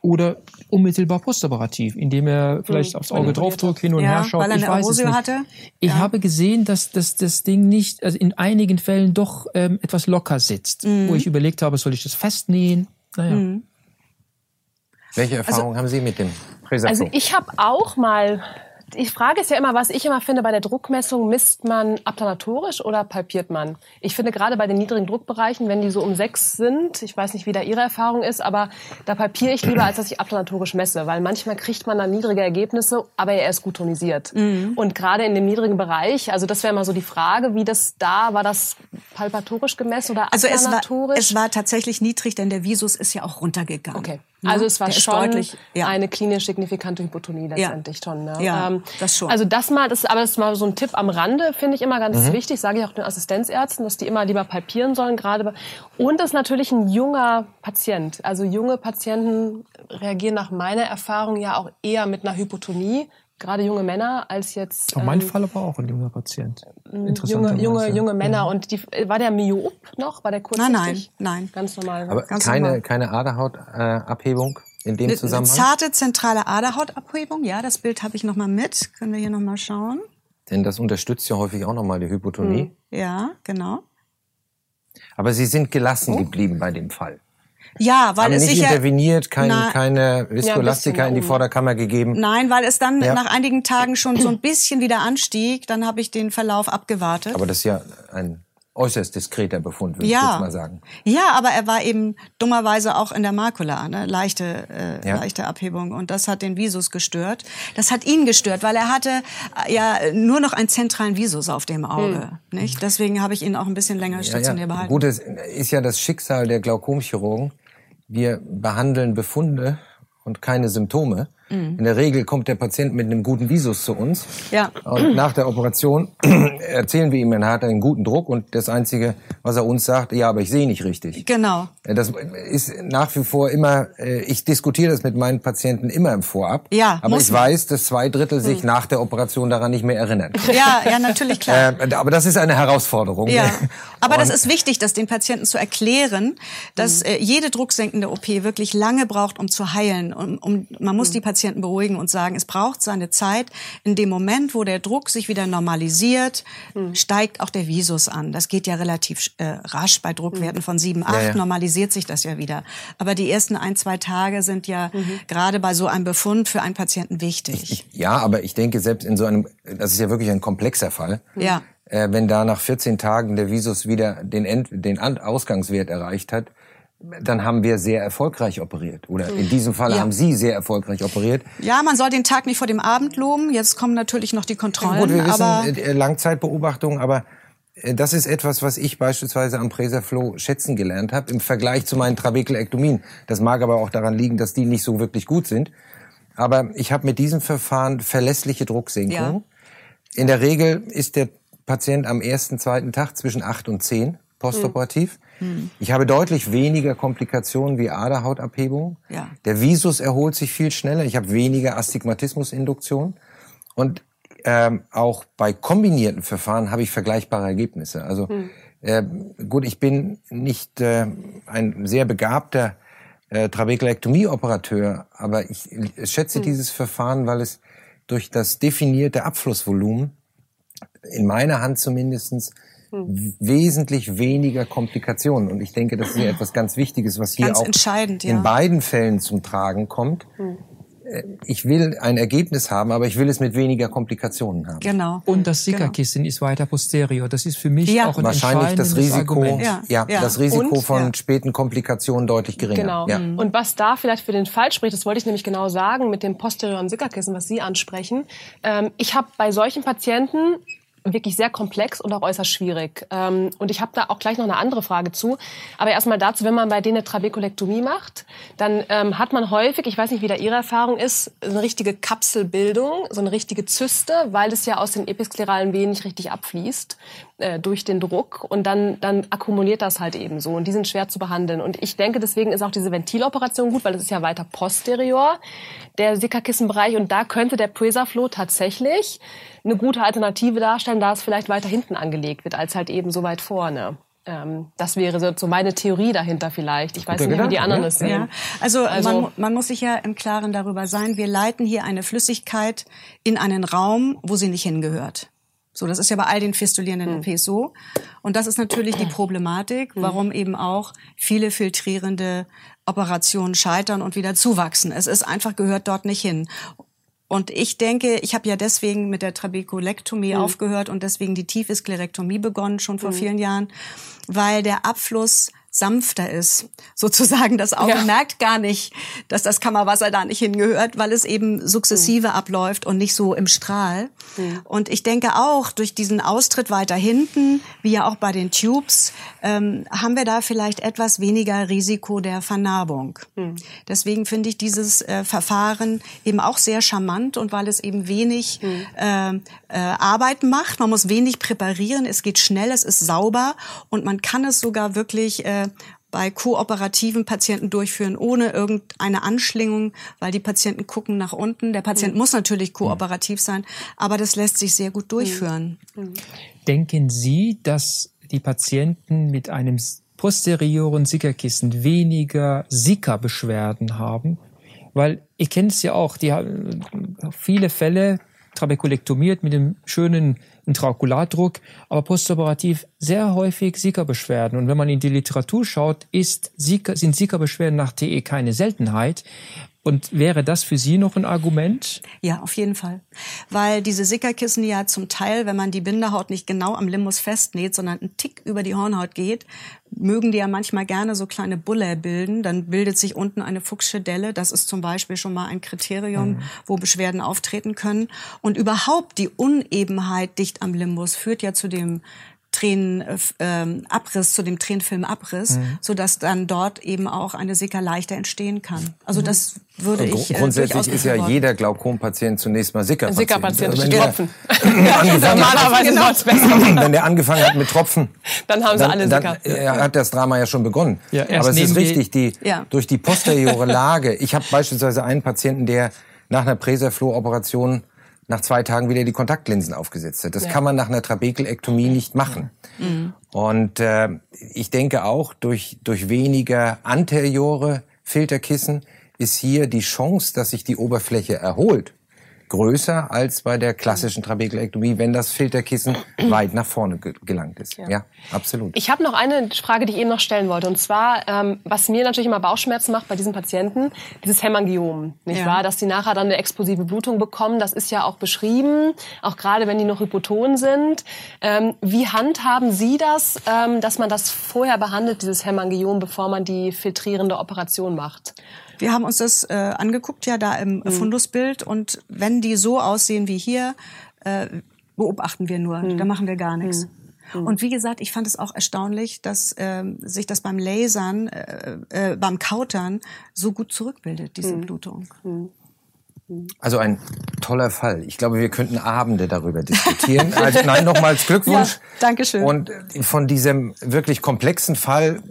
Oder unmittelbar postoperativ, indem er vielleicht mhm. aufs Auge draufdrückt, hin und ja, her schaut. Weil er eine ich weiß es nicht. hatte. Ich ja. habe gesehen, dass, dass das Ding nicht, also in einigen Fällen doch ähm, etwas locker sitzt, mhm. wo ich überlegt habe, soll ich das festnähen? Naja. Mhm. Welche also Erfahrungen also, haben Sie mit dem Präsaflor? Also ich habe auch mal die Frage ist ja immer, was ich immer finde, bei der Druckmessung misst man applanatorisch oder palpiert man? Ich finde gerade bei den niedrigen Druckbereichen, wenn die so um sechs sind, ich weiß nicht, wie da Ihre Erfahrung ist, aber da palpiere ich lieber, als dass ich applanatorisch messe, weil manchmal kriegt man dann niedrige Ergebnisse, aber er ist gut tonisiert. Mhm. Und gerade in dem niedrigen Bereich, also das wäre mal so die Frage, wie das da, war das palpatorisch gemessen oder applanatorisch? Also es war, es war tatsächlich niedrig, denn der Visus ist ja auch runtergegangen. Okay. Also es war schon deutlich, ja. eine klinisch signifikante Hypotonie letztendlich ja. schon. Ne? Ja, ähm, das schon. Also das mal, das, aber das ist mal so ein Tipp am Rande, finde ich immer ganz mhm. wichtig. Sage ich auch den Assistenzärzten, dass die immer lieber palpieren sollen gerade. Und das ist natürlich ein junger Patient. Also junge Patienten reagieren nach meiner Erfahrung ja auch eher mit einer Hypotonie gerade junge Männer als jetzt. In meinem ähm, Fall aber auch ein junger Patient. Junge, junge, junge Männer. Ja. Und die, war der Myop noch? War der kurz? Nein, nein, nein. Ganz normal. Aber Ganz keine, normal. keine Aderhautabhebung in dem Zusammenhang? Eine zarte zentrale Aderhautabhebung, ja, das Bild habe ich nochmal mit. Können wir hier nochmal schauen. Denn das unterstützt ja häufig auch nochmal die Hypotonie. Hm. Ja, genau. Aber Sie sind gelassen oh. geblieben bei dem Fall. Ja, weil Haben es nicht sicher interveniert, kein, na, keine Viskolastika ja, in die Vorderkammer gegeben. Nein, weil es dann ja. nach einigen Tagen schon so ein bisschen wieder anstieg. Dann habe ich den Verlauf abgewartet. Aber das ist ja ein äußerst diskreter Befund, würde ja. ich jetzt mal sagen. Ja, aber er war eben dummerweise auch in der Makula, ne? leichte, äh, Ja. leichte Abhebung. Und das hat den Visus gestört. Das hat ihn gestört, weil er hatte äh, ja nur noch einen zentralen Visus auf dem Auge. Nicht? Deswegen habe ich ihn auch ein bisschen länger stationär behalten. Gut, ist ja das Schicksal der Glaukomchirurgen. Wir behandeln Befunde und keine Symptome. In der Regel kommt der Patient mit einem guten Visus zu uns. Ja. Und nach der Operation erzählen wir ihm, er hat einen guten Druck und das Einzige, was er uns sagt, ja, aber ich sehe nicht richtig. Genau. Das ist nach wie vor immer, äh, ich diskutiere das mit meinen Patienten immer im Vorab. Ja, aber ich man. weiß, dass zwei Drittel sich nach der Operation daran nicht mehr erinnern. Ja, ja, natürlich klar. Äh, aber das ist eine Herausforderung. Ja, aber das Und- ist wichtig, das den Patienten zu erklären, dass äh, jede drucksenkende OP wirklich lange braucht, um zu heilen. Um, um, man muss die Patienten beruhigen und sagen, es braucht seine Zeit. In dem Moment, wo der Druck sich wieder normalisiert, steigt auch der Visus an. Das geht ja relativ äh, rasch bei Druckwerten von 7, 8, Ja, ja. normalisiert sich das ja wieder. Aber die ersten ein, zwei Tage sind ja gerade bei so einem Befund für einen Patienten wichtig. Ja, aber ich denke, selbst in so einem, das ist ja wirklich ein komplexer Fall. Ja. Äh, wenn da nach 14 Tagen der Visus wieder den, End, den An- Ausgangswert erreicht hat, dann haben wir sehr erfolgreich operiert. Oder in diesem Fall Ja. haben Sie sehr erfolgreich operiert. Ja, man soll den Tag nicht vor dem Abend loben. Jetzt kommen natürlich noch die Kontrollen. Gut, wir wissen aber äh, Langzeitbeobachtung, aber äh, das ist etwas, was ich beispielsweise am Presaflow schätzen gelernt habe im Vergleich zu meinen Trabekelektomien. Das mag aber auch daran liegen, dass die nicht so wirklich gut sind. Aber ich habe mit diesem Verfahren verlässliche Drucksenkung. Ja. In der Regel ist der Patient am ersten, zweiten Tag zwischen acht und zehn postoperativ. Hm. Ich habe deutlich weniger Komplikationen wie Aderhautabhebung. Ja. Der Visus erholt sich viel schneller. Ich habe weniger Astigmatismusinduktion. Und ähm, auch bei kombinierten Verfahren habe ich vergleichbare Ergebnisse. Also äh, gut, ich bin nicht äh, ein sehr begabter äh, Trabekelektomie-Operateur, aber ich schätze dieses Verfahren, weil es durch das definierte Abflussvolumen in meiner Hand zumindestens w- wesentlich weniger Komplikationen. Und ich denke, das ist ja etwas ganz Wichtiges, was hier Ganz auch entscheidend, ja. in beiden Fällen zum Tragen kommt. Äh, Ich will ein Ergebnis haben, aber ich will es mit weniger Komplikationen haben. Genau. Und das Genau. Sickerkissen ist weiter posterior. Das ist für mich Ja. auch ein Wahrscheinlich das entscheidendes Risiko, ja, Ja, ja. das Risiko Und- von ja. späten Komplikationen deutlich geringer. Genau. Ja. Und was da vielleicht für den Fall spricht, das wollte ich nämlich genau sagen mit dem posterioren Sickerkissen, was Sie ansprechen. Ähm, ich habe bei solchen Patienten wirklich sehr komplex und auch äußerst schwierig. Ähm, und ich habe da auch gleich noch eine andere Frage zu. Aber erstmal dazu, wenn man bei denen eine Trabekulektomie macht, dann ähm, hat man häufig, ich weiß nicht, wie da Ihre Erfahrung ist, eine richtige Kapselbildung, so eine richtige Zyste, weil es ja aus den episkleralen Venen nicht richtig abfließt äh, durch den Druck und dann, dann akkumuliert das halt eben so und die sind schwer zu behandeln. Und ich denke, deswegen ist auch diese Ventiloperation gut, weil das ist ja weiter posterior, der Sickerkissenbereich und da könnte der Presaflow tatsächlich eine gute Alternative darstellen, da es vielleicht weiter hinten angelegt wird, als halt eben so weit vorne. Ähm, das wäre so, so meine Theorie dahinter vielleicht. Ich weiß Guter nicht, wie die Gedanke, anderen ja. es sehen. Ja, also, Also- man, man muss sich ja im Klaren darüber sein, wir leiten hier eine Flüssigkeit in einen Raum, wo sie nicht hingehört. So, das ist ja bei all den fistulierenden OPs so. Und das ist natürlich die Problematik, warum eben auch viele filtrierende Operationen scheitern und wieder zuwachsen. Es ist einfach, gehört dort nicht hin. Und ich denke, ich habe ja deswegen mit der Trabekulektomie aufgehört und deswegen die tiefe Sklerektomie begonnen, schon vor vielen Jahren, weil der Abfluss sanfter ist. Sozusagen das Auge Ja. merkt gar nicht, dass das Kammerwasser da nicht hingehört, weil es eben sukzessive abläuft und nicht so im Strahl. Und ich denke auch, durch diesen Austritt weiter hinten, wie ja auch bei den Tubes, ähm, haben wir da vielleicht etwas weniger Risiko der Vernarbung. Deswegen finde ich dieses äh, Verfahren eben auch sehr charmant und weil es eben wenig äh, äh, Arbeit macht. Man muss wenig präparieren, es geht schnell, es ist sauber und man kann es sogar wirklich äh, bei kooperativen Patienten durchführen, ohne irgendeine Anschlingung, weil die Patienten gucken nach unten. Der Patient muss natürlich kooperativ sein, aber das lässt sich sehr gut durchführen. Denken Sie, dass die Patienten mit einem posterioren Sickerkissen weniger Sickerbeschwerden haben? Weil ich kenne es ja auch, die haben viele Fälle trabekulektomiert mit dem schönen Intraokulardruck, aber postoperativ sehr häufig Sickerbeschwerden. Und wenn man in die Literatur schaut, ist Sicker, sind Sickerbeschwerden nach TE keine Seltenheit. Und wäre das für Sie noch ein Argument? Ja, auf jeden Fall. Weil diese Sickerkissen ja zum Teil, wenn man die Bindehaut nicht genau am Limbus festnäht, sondern einen Tick über die Hornhaut geht, mögen die ja manchmal gerne so kleine Bulle bilden. Dann bildet sich unten eine fuchsische Delle. Das ist zum Beispiel schon mal ein Kriterium, mhm. wo Beschwerden auftreten können. Und überhaupt die Unebenheit dicht am Limbus führt ja zu dem Tränenabriss, äh, zu dem Tränenfilmabriss, mhm. so dass dann dort eben auch eine Sicker leichter entstehen kann. Also mhm. das würde ich äh, Grundsätzlich ist ja jeder Glaukompatient zunächst mal Sickerpatient. Sickerpatient, also Tropfen. Normalerweise genau. besser. Wenn der angefangen hat mit Tropfen, dann haben sie alle Sicker. Dann äh, hat das Drama ja schon begonnen. Ja, Aber es ist richtig, die, ja. durch die posteriore Lage. Ich habe beispielsweise einen Patienten, der nach einer Präserfloh-Operation nach zwei Tagen wieder die Kontaktlinsen aufgesetzt hat. Das ja. kann man nach einer Trabekelektomie nicht machen. Mhm. Und äh, ich denke auch, durch, durch weniger anteriore Filterkissen ist hier die Chance, dass sich die Oberfläche erholt, größer als bei der klassischen Trabekelektomie, wenn das Filterkissen weit nach vorne gelangt ist. Ja, ja absolut. Ich habe noch eine Frage, die ich eben noch stellen wollte. Und zwar, ähm, was mir natürlich immer Bauchschmerzen macht bei diesen Patienten, dieses Hämangiom, nicht ja. wahr? Dass die nachher dann eine explosive Blutung bekommen. Das ist ja auch beschrieben, auch gerade wenn die noch hypoton sind. Ähm, wie handhaben Sie das, ähm, dass man das vorher behandelt, dieses Hämangiom, bevor man die filtrierende Operation macht? Wir haben uns das äh, angeguckt, ja, da im mhm. Fundusbild. Und wenn die so aussehen wie hier, äh, beobachten wir nur. Mhm. Da machen wir gar nichts. Mhm. mhm. Und wie gesagt, ich fand es auch erstaunlich, dass ähm, sich das beim Lasern, äh, äh, beim Kautern so gut zurückbildet, diese mhm. Blutung. Mhm. Also ein toller Fall. Ich glaube, wir könnten Abende darüber diskutieren. Also nein, nochmals Glückwunsch. Ja, Dankeschön. Und von diesem wirklich komplexen Fall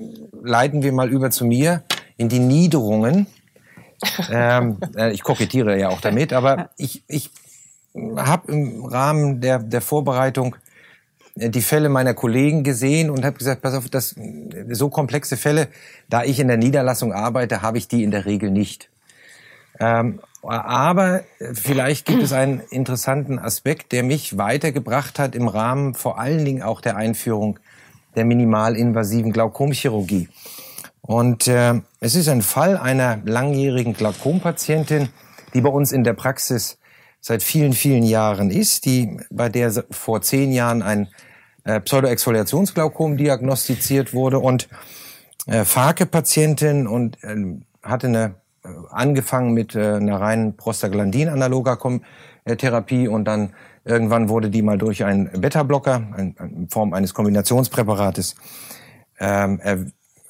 leiten wir mal über zu mir in die Niederungen ähm, äh, ich kokettiere ja auch damit, aber ich, ich habe im Rahmen der, der Vorbereitung äh, die Fälle meiner Kollegen gesehen und habe gesagt, pass auf, das so komplexe Fälle, da ich in der Niederlassung arbeite, habe ich die in der Regel nicht. Ähm, aber vielleicht gibt es einen interessanten Aspekt, der mich weitergebracht hat im Rahmen vor allen Dingen auch der Einführung der minimalinvasiven Glaukomchirurgie. Und äh, es ist ein Fall einer langjährigen Glaukompatientin, die bei uns in der Praxis seit vielen, vielen Jahren ist, die bei der vor zehn Jahren ein äh, Pseudoexfoliationsglaukom diagnostiziert wurde und äh, Fake-Patientin und äh, hatte eine äh, angefangen mit äh, einer reinen Prostaglandin-analoger äh, Therapie und dann irgendwann wurde die mal durch einen Beta-Blocker ein, in Form eines Kombinationspräparates ähm,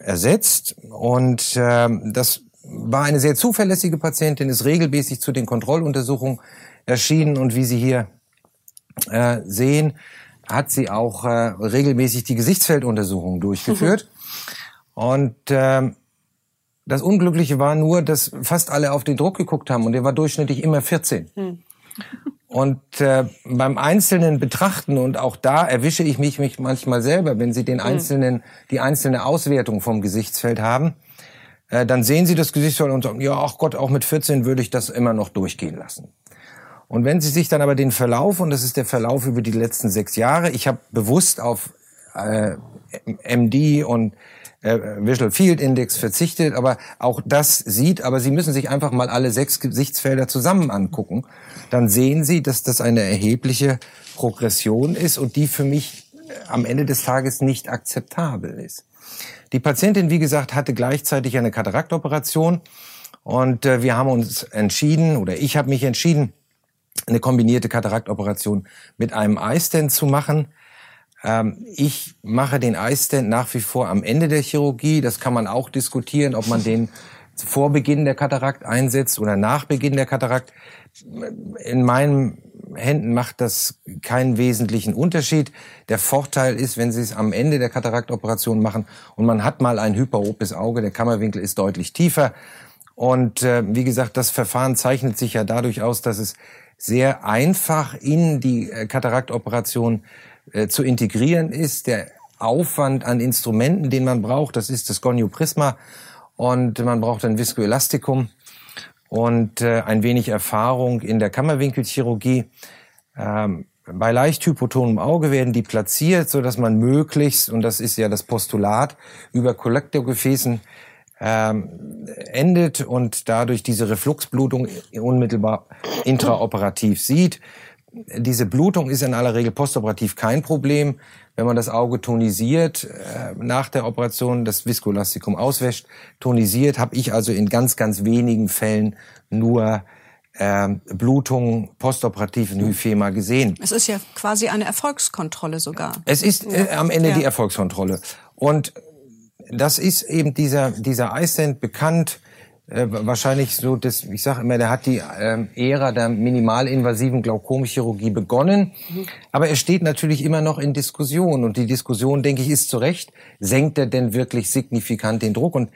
ersetzt. Und äh, das war eine sehr zuverlässige Patientin, ist regelmäßig zu den Kontrolluntersuchungen erschienen und wie Sie hier äh, sehen, hat sie auch äh, regelmäßig die Gesichtsfelduntersuchungen durchgeführt. Mhm. Und äh, das Unglückliche war nur, dass fast alle auf den Druck geguckt haben und der war durchschnittlich immer 14. Mhm. Und äh, beim einzelnen Betrachten und auch da erwische ich mich, mich manchmal selber, wenn Sie den hm. einzelnen, die einzelne Auswertung vom Gesichtsfeld haben, äh, dann sehen Sie das Gesichtsfeld und sagen, ja, ach Gott, auch mit 14 würde ich das immer noch durchgehen lassen. Und wenn Sie sich dann aber den Verlauf, und das ist der Verlauf über die letzten sechs Jahre, ich habe bewusst auf äh, MD und äh, Visual Field Index verzichtet, aber auch das sieht, aber Sie müssen sich einfach mal alle sechs Gesichtsfelder zusammen angucken. Dann sehen Sie, dass das eine erhebliche Progression ist und die für mich äh, am Ende des Tages nicht akzeptabel ist. Die Patientin, wie gesagt, hatte gleichzeitig eine Kataraktoperation und äh, wir haben uns entschieden, oder ich habe mich entschieden, eine kombinierte Kataraktoperation mit einem iStent zu machen. Ähm, ich mache den iStent nach wie vor am Ende der Chirurgie. Das kann man auch diskutieren, ob man den vor Beginn der Katarakt einsetzt oder nach Beginn der Katarakt. In meinen Händen macht das keinen wesentlichen Unterschied. Der Vorteil ist, wenn Sie es am Ende der Kataraktoperation machen und man hat mal ein hyperopes Auge, der Kammerwinkel ist deutlich tiefer. Und äh, wie gesagt, das Verfahren zeichnet sich ja dadurch aus, dass es sehr einfach in die äh, Kataraktoperation äh, zu integrieren ist. Der Aufwand an Instrumenten, den man braucht, das ist das Gonioprisma und man braucht ein Viscoelastikum und äh, ein wenig Erfahrung in der Kammerwinkelchirurgie. Ähm, bei leicht hypotonem Auge werden die platziert, so dass man möglichst, und das ist ja das Postulat, über Kollektorgefäßen ähm, endet und dadurch diese Refluxblutung unmittelbar intraoperativ sieht. Diese Blutung ist in aller Regel postoperativ kein Problem. Wenn man das Auge tonisiert, äh, nach der Operation das Viskolastikum auswäscht, tonisiert, habe ich also in ganz, ganz wenigen Fällen nur äh, Blutung postoperativ in Hyphema gesehen. Es ist ja quasi eine Erfolgskontrolle sogar. Es ist äh, am Ende ja. die Erfolgskontrolle. Und das ist eben dieser, dieser iStent bekannt, äh, wahrscheinlich so, das, ich sage immer, der hat die äh, Ära der minimalinvasiven Glaukomchirurgie begonnen, mhm. aber er steht natürlich immer noch in Diskussion und die Diskussion, denke ich, ist zu Recht, senkt er denn wirklich signifikant den Druck? Und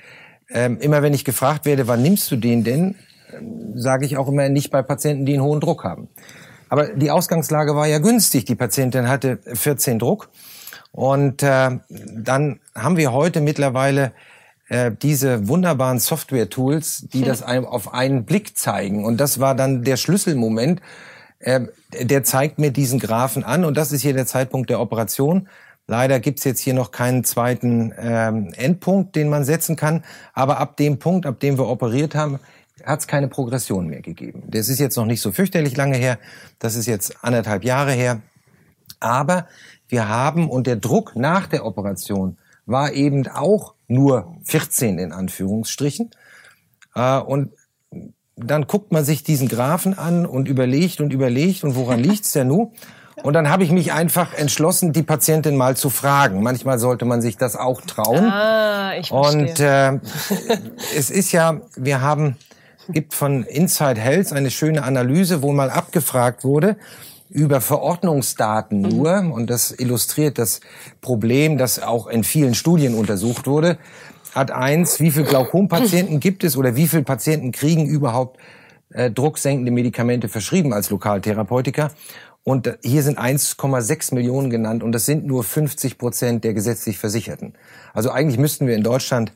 ähm, immer wenn ich gefragt werde, wann nimmst du den denn, äh, sage ich auch immer nicht bei Patienten, die einen hohen Druck haben. Aber die Ausgangslage war ja günstig. Die Patientin hatte 14 Druck und äh, dann haben wir heute mittlerweile äh, diese wunderbaren Software-Tools, die das einem auf einen Blick zeigen. Und das war dann der Schlüsselmoment. Äh, der zeigt mir diesen Graphen an und das ist hier der Zeitpunkt der Operation. Leider gibt's jetzt hier noch keinen zweiten ähm, Endpunkt, den man setzen kann. Aber ab dem Punkt, ab dem wir operiert haben, hat's keine Progression mehr gegeben. Das ist jetzt noch nicht so fürchterlich lange her. Das ist jetzt anderthalb Jahre her. Aber wir haben, und der Druck nach der Operation war eben auch nur 14 in Anführungsstrichen. Äh, und dann guckt man sich diesen Graphen an und überlegt und überlegt und woran liegt's denn nun? Und dann habe ich mich einfach entschlossen, die Patientin mal zu fragen. Manchmal sollte man sich das auch trauen. Ah, ich verstehe. Und äh, es ist ja, wir haben, gibt von Inside Health eine schöne Analyse, wo mal abgefragt wurde, über Verordnungsdaten mhm. nur, und das illustriert das Problem, das auch in vielen Studien untersucht wurde, hat eins, wie viele Glaukompatienten gibt es oder wie viele Patienten kriegen überhaupt äh, drucksenkende Medikamente verschrieben als Lokaltherapeutika. Und hier sind 1,6 Millionen genannt und das sind nur 50 Prozent der gesetzlich Versicherten. Also eigentlich müssten wir in Deutschland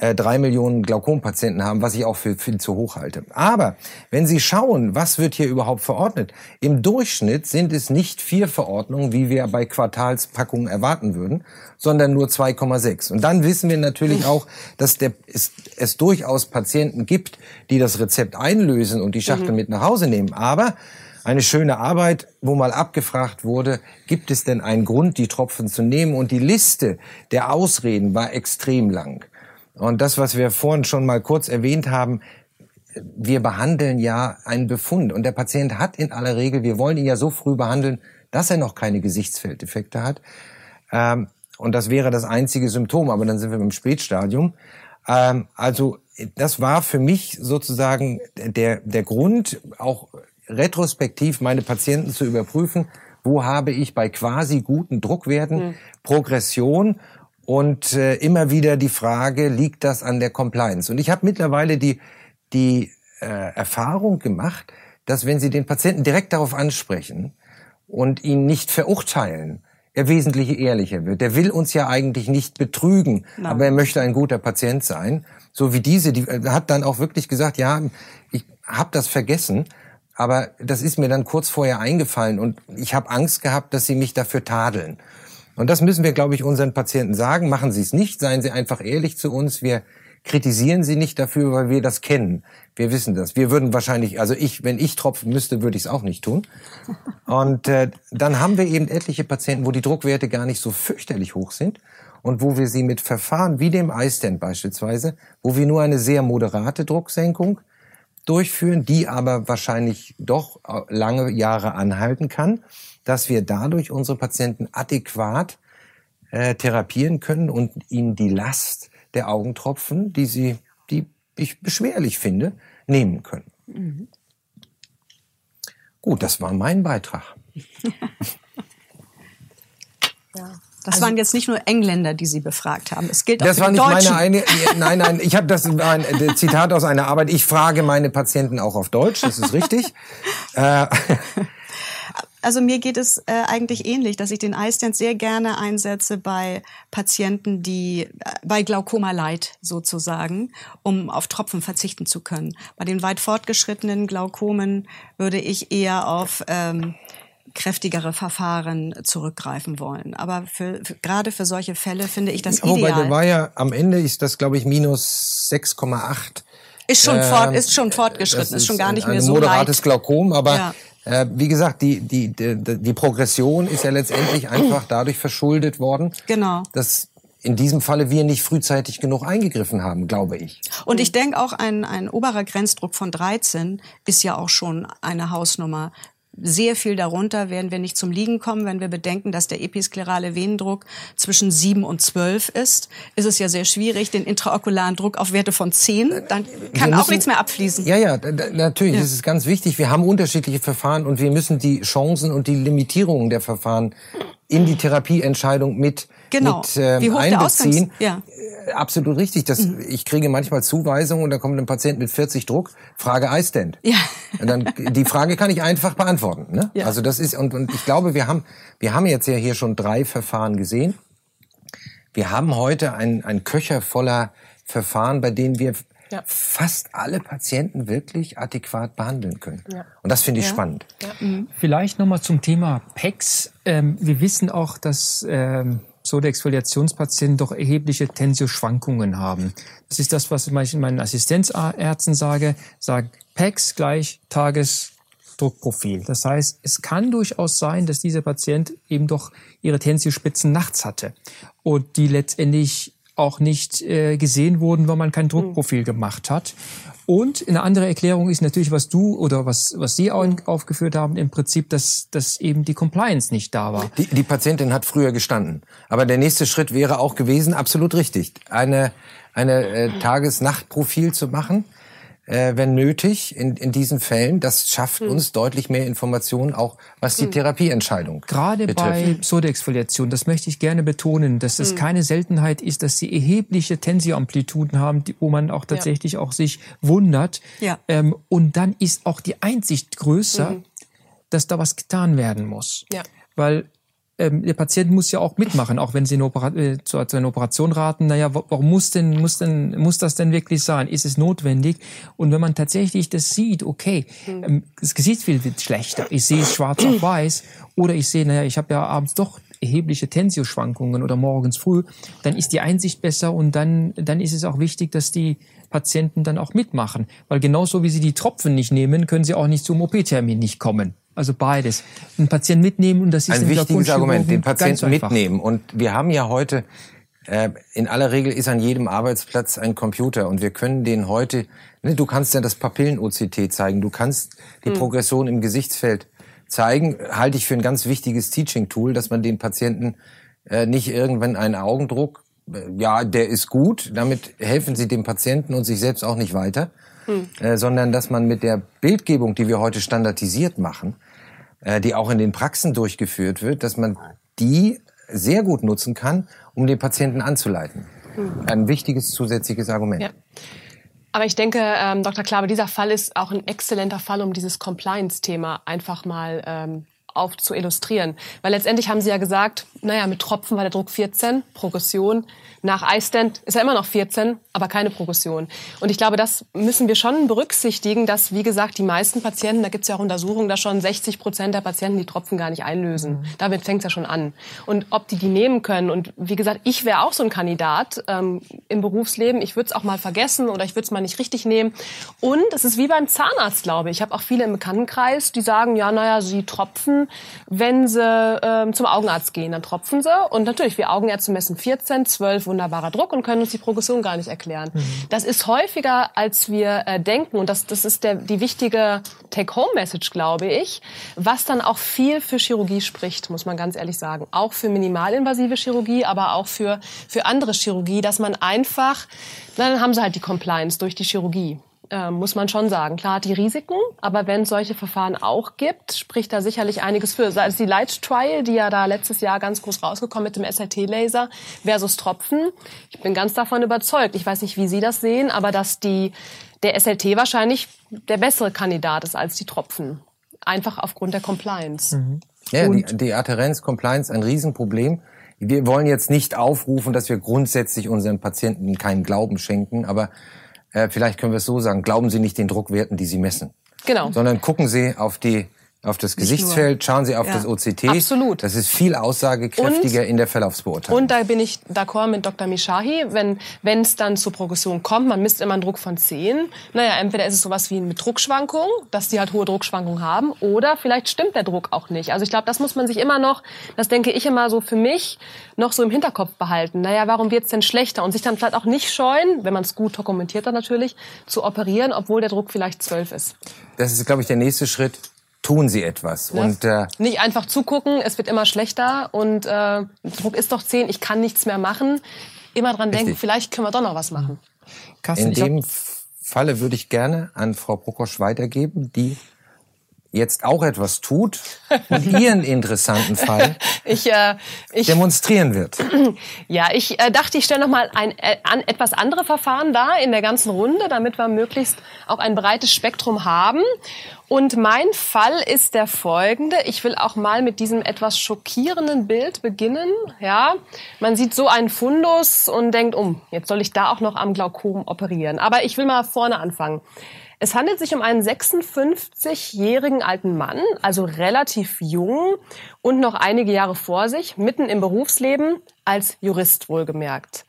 äh, drei Millionen Glaukompatienten haben, was ich auch für viel zu hoch halte. Aber wenn Sie schauen, was wird hier überhaupt verordnet? Im Durchschnitt sind es nicht vier Verordnungen, wie wir bei Quartalspackungen erwarten würden, sondern nur 2,6. Und dann wissen wir natürlich auch, dass der, es, es durchaus Patienten gibt, die das Rezept einlösen und die Schachtel mhm. mit nach Hause nehmen. Aber eine schöne Arbeit, wo mal abgefragt wurde, gibt es denn einen Grund, die Tropfen zu nehmen? Und die Liste der Ausreden war extrem lang. Und das, was wir vorhin schon mal kurz erwähnt haben, wir behandeln ja einen Befund und der Patient hat in aller Regel, wir wollen ihn ja so früh behandeln, dass er noch keine Gesichtsfelddefekte hat. Ähm, und das wäre das einzige Symptom, aber dann sind wir im Spätstadium. Ähm, also das war für mich sozusagen der, der Grund, auch retrospektiv meine Patienten zu überprüfen, wo habe ich bei quasi guten Druckwerten mhm. Progression und äh, immer wieder die Frage, liegt das an der Compliance? Und ich habe mittlerweile die, die äh, Erfahrung gemacht, dass wenn Sie den Patienten direkt darauf ansprechen und ihn nicht verurteilen, er wesentlich ehrlicher wird. Der will uns ja eigentlich nicht betrügen, Nein. aber er möchte ein guter Patient sein. So wie diese, die äh, hat dann auch wirklich gesagt, ja, ich habe das vergessen, aber das ist mir dann kurz vorher eingefallen und ich habe Angst gehabt, dass sie mich dafür tadeln. Und das müssen wir, glaube ich, unseren Patienten sagen. Machen Sie es nicht, seien Sie einfach ehrlich zu uns. Wir kritisieren Sie nicht dafür, weil wir das kennen. Wir wissen das. Wir würden wahrscheinlich, also ich, wenn ich tropfen müsste, würde ich es auch nicht tun. Und äh, dann haben wir eben etliche Patienten, wo die Druckwerte gar nicht so fürchterlich hoch sind und wo wir sie mit Verfahren wie dem iStent beispielsweise, wo wir nur eine sehr moderate Drucksenkung durchführen, die aber wahrscheinlich doch lange Jahre anhalten kann dass wir dadurch unsere Patienten adäquat äh, therapieren können und ihnen die Last der Augentropfen, die sie, die ich beschwerlich finde, nehmen können. Mhm. Gut, das war mein Beitrag. ja. Das also, waren jetzt nicht nur Engländer, die Sie befragt haben. Es gilt auch das für war die nicht Deutschen. meine eine. Nein, nein, ich habe das ein Zitat aus einer Arbeit. Ich frage meine Patienten auch auf Deutsch. Das ist richtig. äh, also mir geht es äh, eigentlich ähnlich, dass ich den iStent sehr gerne einsetze bei Patienten, die äh, bei Glaukoma Light sozusagen, um auf Tropfen verzichten zu können. Bei den weit fortgeschrittenen Glaukomen würde ich eher auf ähm, kräftigere Verfahren zurückgreifen wollen. Aber für, für, gerade für solche Fälle finde ich das Wobei, ideal. der war ja am Ende ist das, glaube ich, minus 6,8. Ist schon, Ähm, fort, ist schon fortgeschritten, Das ist schon gar nicht mehr so moderates leicht. Glaukom, aber Ja. Äh, wie gesagt, die, die, die, die Progression ist ja letztendlich einfach dadurch verschuldet worden, Genau. dass in diesem Falle wir nicht frühzeitig genug eingegriffen haben, glaube ich. Und ich denke auch, ein, ein oberer Grenzdruck von 13 ist ja auch schon eine Hausnummer. Sehr viel darunter werden wir nicht zum Liegen kommen, wenn wir bedenken, dass der episklerale Venendruck zwischen 7 und 12 ist. Ist es ja sehr schwierig, den intraokularen Druck auf Werte von 10, dann kann Wir auch müssen- nichts mehr abfließen. Ja, ja, natürlich, das ist ganz wichtig. Wir haben unterschiedliche Verfahren und wir müssen die Chancen und die Limitierungen der Verfahren in die Therapieentscheidung mit, Genau. mit ähm, Wie hoch der einbeziehen. Ausgangs- ja. Äh, Absolut richtig. Das, Ich kriege manchmal Zuweisungen und da kommt ein Patient mit 40 Druck, Frage iStent. Ja. Und dann, die Frage kann ich einfach beantworten. Ne? Ja. Also das ist, und, und ich glaube, wir haben, wir haben jetzt ja hier schon drei Verfahren gesehen. Wir haben heute ein, ein Köcher voller Verfahren, bei denen wir Ja. fast alle Patienten wirklich adäquat behandeln können. Ja. Und das finde ich Ja. spannend. Vielleicht nochmal zum Thema PEX. Ähm, wir wissen auch, dass ähm, Soda-Exfoliationspatienten doch erhebliche Tensioschwankungen haben. Das ist das, was ich meinen Assistenzärzten sage. Sage PEX gleich Tagesdruckprofil. Das heißt, es kann durchaus sein, dass dieser Patient eben doch ihre Tensiospitzen nachts hatte und die letztendlich auch nicht äh, gesehen wurden, weil man kein Druckprofil gemacht hat. Und eine andere Erklärung ist natürlich, was du oder was, was Sie auch aufgeführt haben, im Prinzip, dass, dass eben die Compliance nicht da war. Die, die Patientin hat früher gestanden. Aber der nächste Schritt wäre auch gewesen, absolut richtig, eine, eine äh, Tages-Nacht-Profil zu machen, äh, wenn nötig, in, in diesen Fällen. Das schafft uns deutlich mehr Informationen, auch was die Therapieentscheidung Gerade betrifft. bei Pseudoexfoliation, das möchte ich gerne betonen, dass es keine Seltenheit ist, dass sie erhebliche Tensioamplituden haben, die, wo man auch tatsächlich auch sich wundert. Ja. Ähm, und dann ist auch die Einsicht größer, dass da was getan werden muss. Ja. Weil ähm, der Patient muss ja auch mitmachen, auch wenn sie eine Opera äh, zu, zu einer Operation raten. Naja, wa- warum muss denn, muss denn, muss das denn wirklich sein? Ist es notwendig? Und wenn man tatsächlich das sieht, okay, ähm, das Gesichtsbild wird schlechter, ich sehe es schwarz auf weiß, oder ich sehe, naja, ich habe ja abends doch erhebliche Tensioschwankungen oder morgens früh, dann ist die Einsicht besser und dann, dann ist es auch wichtig, dass die Patienten dann auch mitmachen. Weil genauso wie sie die Tropfen nicht nehmen, können sie auch nicht zum OP-Termin nicht kommen. Also beides. Einen Patienten mitnehmen und das ist Ein wichtiges Argument, den Patienten mitnehmen. Und wir haben ja heute, äh, in aller Regel ist an jedem Arbeitsplatz ein Computer und wir können den heute, ne, du kannst ja das Papillen-OCT zeigen, du kannst die Progression im Gesichtsfeld zeigen, halte ich für ein ganz wichtiges Teaching-Tool, dass man den Patienten äh, nicht irgendwann einen Augendruck, äh, ja, der ist gut, damit helfen sie dem Patienten und sich selbst auch nicht weiter, äh, sondern dass man mit der Bildgebung, die wir heute standardisiert machen, äh, die auch in den Praxen durchgeführt wird, dass man die sehr gut nutzen kann, um den Patienten anzuleiten. Ein wichtiges zusätzliches Argument. Ja. Aber ich denke, ähm, Dr. Klabe, dieser Fall ist auch ein exzellenter Fall, um dieses Compliance-Thema einfach mal ähm, auf zu illustrieren. Weil letztendlich haben Sie ja gesagt, naja, mit Tropfen war der Druck 14, Progression. Nach iStent ist er immer noch 14, aber keine Progression. Und ich glaube, das müssen wir schon berücksichtigen, dass, wie gesagt, die meisten Patienten, da gibt es ja auch Untersuchungen, dass schon 60 Prozent der Patienten die Tropfen gar nicht einlösen. Damit fängt es ja schon an. Und ob die die nehmen können. Und wie gesagt, ich wäre auch so ein Kandidat ähm, im Berufsleben. Ich würde es auch mal vergessen oder ich würde es mal nicht richtig nehmen. Und es ist wie beim Zahnarzt, glaube ich. Ich habe auch viele im Bekanntenkreis, die sagen, ja, naja, sie tropfen, wenn sie ähm, zum Augenarzt gehen. Dann tropfen sie. Und natürlich, wir Augenärzte messen 14, 12, wunderbarer Druck und können uns die Progression gar nicht erklären. Das ist häufiger, als wir äh, denken. Und das, das ist der, die wichtige Take-Home-Message, glaube ich, was dann auch viel für Chirurgie spricht, muss man ganz ehrlich sagen. Auch für minimalinvasive Chirurgie, aber auch für, für andere Chirurgie, dass man einfach, na, dann haben sie halt die Compliance durch die Chirurgie. Ähm, muss man schon sagen. Klar hat die Risiken, aber wenn es solche Verfahren auch gibt, spricht da sicherlich einiges für. Es die Light Trial, die ja da letztes Jahr ganz groß rausgekommen mit dem SLT-Laser versus Tropfen. Ich bin ganz davon überzeugt. Ich weiß nicht, wie Sie das sehen, aber dass die, der SLT wahrscheinlich der bessere Kandidat ist als die Tropfen. Einfach aufgrund der Compliance. Ja, die, die Adherenz, Compliance, ein Riesenproblem. Wir wollen jetzt nicht aufrufen, dass wir grundsätzlich unseren Patienten keinen Glauben schenken, aber äh, vielleicht können wir es so sagen, glauben Sie nicht den Druckwerten, die Sie messen, Genau. sondern gucken Sie auf die auf das Gesichtsfeld, schauen Sie auf ja. das OCT. Absolut. Das ist viel aussagekräftiger und, in der Verlaufsbeurteilung. Und da bin ich d'accord mit Dr. Mishahi, wenn wenn es dann zur Progression kommt, man misst immer einen Druck von 10. Naja, entweder ist es sowas wie eine Druckschwankung, dass die halt hohe Druckschwankungen haben, oder vielleicht stimmt der Druck auch nicht. Also ich glaube, das muss man sich immer noch, das denke ich immer so für mich, noch so im Hinterkopf behalten. Naja, warum wird's denn schlechter? Und sich dann vielleicht auch nicht scheuen, wenn man es gut dokumentiert hat natürlich, zu operieren, obwohl der Druck vielleicht 12 ist. Das ist, glaube ich, der nächste Schritt tun sie etwas. Ja. Und äh, nicht einfach zugucken, es wird immer schlechter und äh, Druck ist doch 10, ich kann nichts mehr machen. Immer dran richtig. denken, vielleicht können wir doch noch was machen. Carsten, In dem Falle würde ich gerne an Frau Prokosch weitergeben, die jetzt auch etwas tut und ihren interessanten Fall ich, äh, ich, demonstrieren wird. Ja, ich äh, dachte, ich stelle noch mal ein äh, an, etwas andere Verfahren dar in der ganzen Runde, damit wir möglichst auch ein breites Spektrum haben. Und mein Fall ist der folgende. Ich will auch mal mit diesem etwas schockierenden Bild beginnen. Ja, man sieht so einen Fundus und denkt, um, jetzt soll ich da auch noch am Glaukom operieren. Aber ich will mal vorne anfangen. Es handelt sich um einen 56-jährigen alten Mann, also relativ jung und noch einige Jahre vor sich, mitten im Berufsleben, als Jurist wohlgemerkt.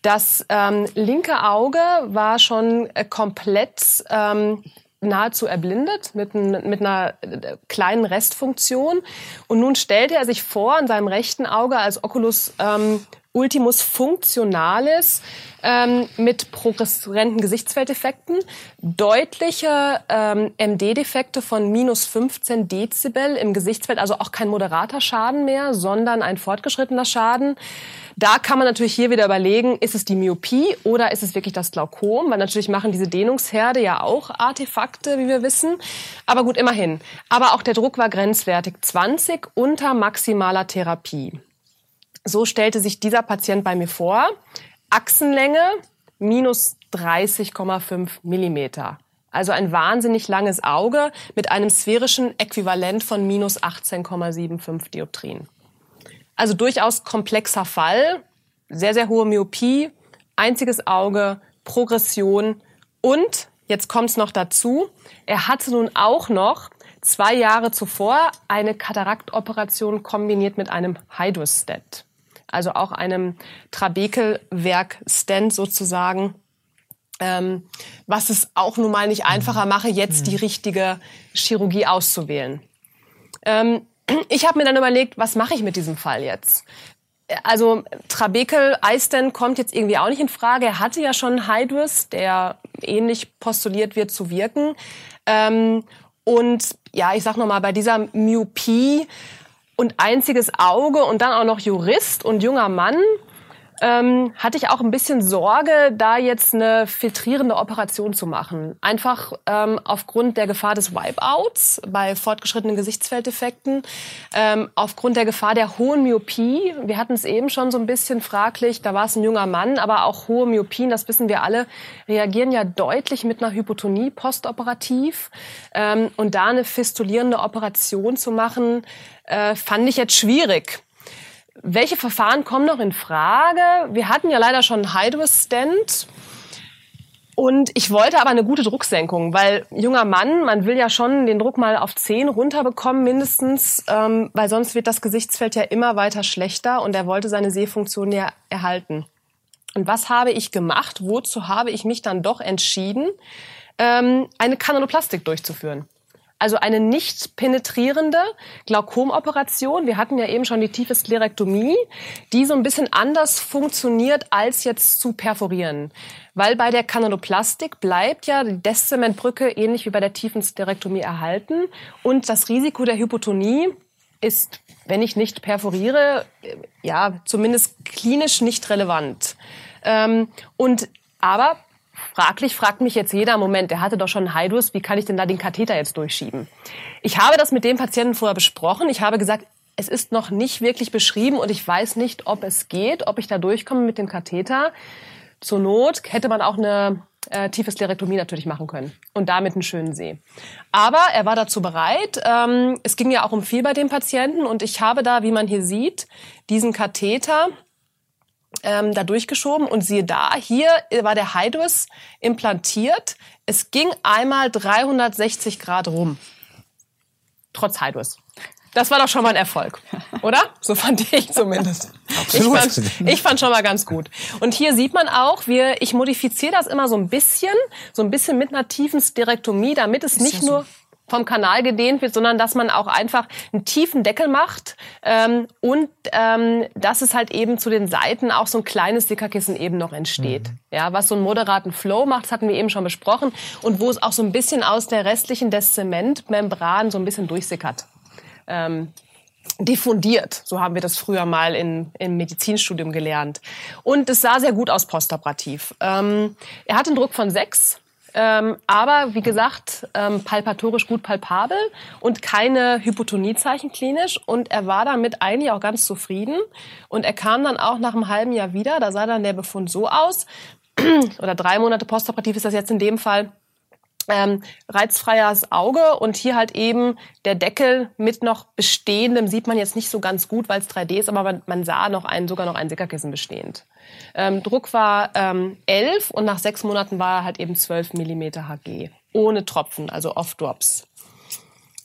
Das ähm, linke Auge war schon äh, komplett ähm, nahezu erblindet mit, mit einer äh, kleinen Restfunktion. Und nun stellte er sich vor, an seinem rechten Auge als Oculus ähm, Ultimus Functionalis ähm, mit progressierenden Gesichtsfeldeffekten, deutliche ähm, MD-Defekte von minus 15 Dezibel im Gesichtsfeld, also auch kein moderater Schaden mehr, sondern ein fortgeschrittener Schaden. Da kann man natürlich hier wieder überlegen, ist es die Myopie oder ist es wirklich das Glaukom? Weil natürlich machen diese Dehnungsherde ja auch Artefakte, wie wir wissen. Aber gut, immerhin. Aber auch der Druck war grenzwertig 20 unter maximaler Therapie. So stellte sich dieser Patient bei mir vor. Achsenlänge minus 30,5 Millimeter. Also ein wahnsinnig langes Auge mit einem sphärischen Äquivalent von minus 18,75 Dioptrien. Also durchaus komplexer Fall, sehr, sehr hohe Myopie, einziges Auge, Progression und, jetzt kommt es noch dazu, er hatte nun auch noch zwei Jahre zuvor eine Kataraktoperation kombiniert mit einem Hydrostat also auch einem Trabekelwerk-Stand sozusagen. Ähm, was es auch nun mal nicht einfacher mache, jetzt die richtige Chirurgie auszuwählen. Ähm, ich habe mir dann überlegt, was mache ich mit diesem Fall jetzt? Also Trabekel Eisten kommt jetzt irgendwie auch nicht in Frage. Er hatte ja schon Hydrus, der ähnlich postuliert wird zu wirken. Ähm, und ja, ich sag noch mal, bei dieser Myopie und einziges Auge und dann auch noch Jurist und junger Mann, ähm, hatte ich auch ein bisschen Sorge, da jetzt eine filtrierende Operation zu machen. Einfach ähm, aufgrund der Gefahr des Wipeouts bei fortgeschrittenen Gesichtsfeldeffekten, ähm, aufgrund der Gefahr der hohen Myopie. Wir hatten es eben schon so ein bisschen fraglich, da war es ein junger Mann, aber auch hohe Myopien, das wissen wir alle, reagieren ja deutlich mit einer Hypotonie postoperativ. Ähm, und da eine fistulierende Operation zu machen, äh, fand ich jetzt schwierig. Welche Verfahren kommen noch in Frage? Wir hatten ja leider schon einen Hydro-Stent. Und ich wollte aber eine gute Drucksenkung, weil junger Mann, man will ja schon den Druck mal auf 10 runterbekommen mindestens, ähm, weil sonst wird das Gesichtsfeld ja immer weiter schlechter und er wollte seine Sehfunktion ja erhalten. Und was habe ich gemacht? Wozu habe ich mich dann doch entschieden, ähm, eine Kanaloplastik durchzuführen? Also eine nicht penetrierende Glaukomoperation. Wir hatten ja eben schon die tiefe Sklerektomie, die so ein bisschen anders funktioniert, als jetzt zu perforieren. Weil bei der Kanaloplastik bleibt ja die Deszementbrücke ähnlich wie bei der tiefen Sklerektomie erhalten. Und das Risiko der Hypotonie ist, wenn ich nicht perforiere, ja, zumindest klinisch nicht relevant. Ähm, und aber fraglich fragt mich jetzt jeder, Moment, der hatte doch schon Hydrus, wie kann ich denn da den Katheter jetzt durchschieben? Ich habe das mit dem Patienten vorher besprochen. Ich habe gesagt, es ist noch nicht wirklich beschrieben und ich weiß nicht, ob es geht, ob ich da durchkomme mit dem Katheter. Zur Not hätte man auch eine äh, tiefe Sklerektomie natürlich machen können und damit einen schönen See. Aber er war dazu bereit. Ähm, es ging ja auch um viel bei dem Patienten und ich habe da, wie man hier sieht, diesen Katheter ähm, da durchgeschoben und siehe da, hier war der Hydrus implantiert. Es ging einmal 360 Grad rum. trotz Hydros. Das war doch schon mal ein Erfolg, oder? So fand ich zumindest. Absolut. Ich fand, ich fand schon mal ganz gut. Und hier sieht man auch, wir, ich modifiziere das immer so ein bisschen, so ein bisschen mit einer tiefen Sterektomie, damit es nicht ja nur vom Kanal gedehnt wird, sondern dass man auch einfach einen tiefen Deckel macht ähm, und ähm, dass es halt eben zu den Seiten auch so ein kleines Sickerkissen eben noch entsteht. Mhm. Ja, was so einen moderaten Flow macht, das hatten wir eben schon besprochen und wo es auch so ein bisschen aus der restlichen des Zementmembran so ein bisschen durchsickert. Ähm, diffundiert. So haben wir das früher mal in, im Medizinstudium gelernt. Und es sah sehr gut aus postoperativ. Ähm, er hat einen Druck von sechs ähm, aber wie gesagt, ähm, palpatorisch gut palpabel und keine Hypotoniezeichen klinisch. Und er war damit eigentlich auch ganz zufrieden. Und er kam dann auch nach einem halben Jahr wieder. Da sah dann der Befund so aus. Oder drei Monate postoperativ ist das jetzt in dem Fall ähm, reizfreies Auge und hier halt eben der Deckel mit noch bestehendem sieht man jetzt nicht so ganz gut, weil es 3D ist, aber man, man sah noch einen, sogar noch ein Sickerkissen bestehend. Ähm, Druck war ähm, 11 und nach sechs Monaten war er halt eben 12 Millimeter Hg. Ohne Tropfen, also Off-Drops.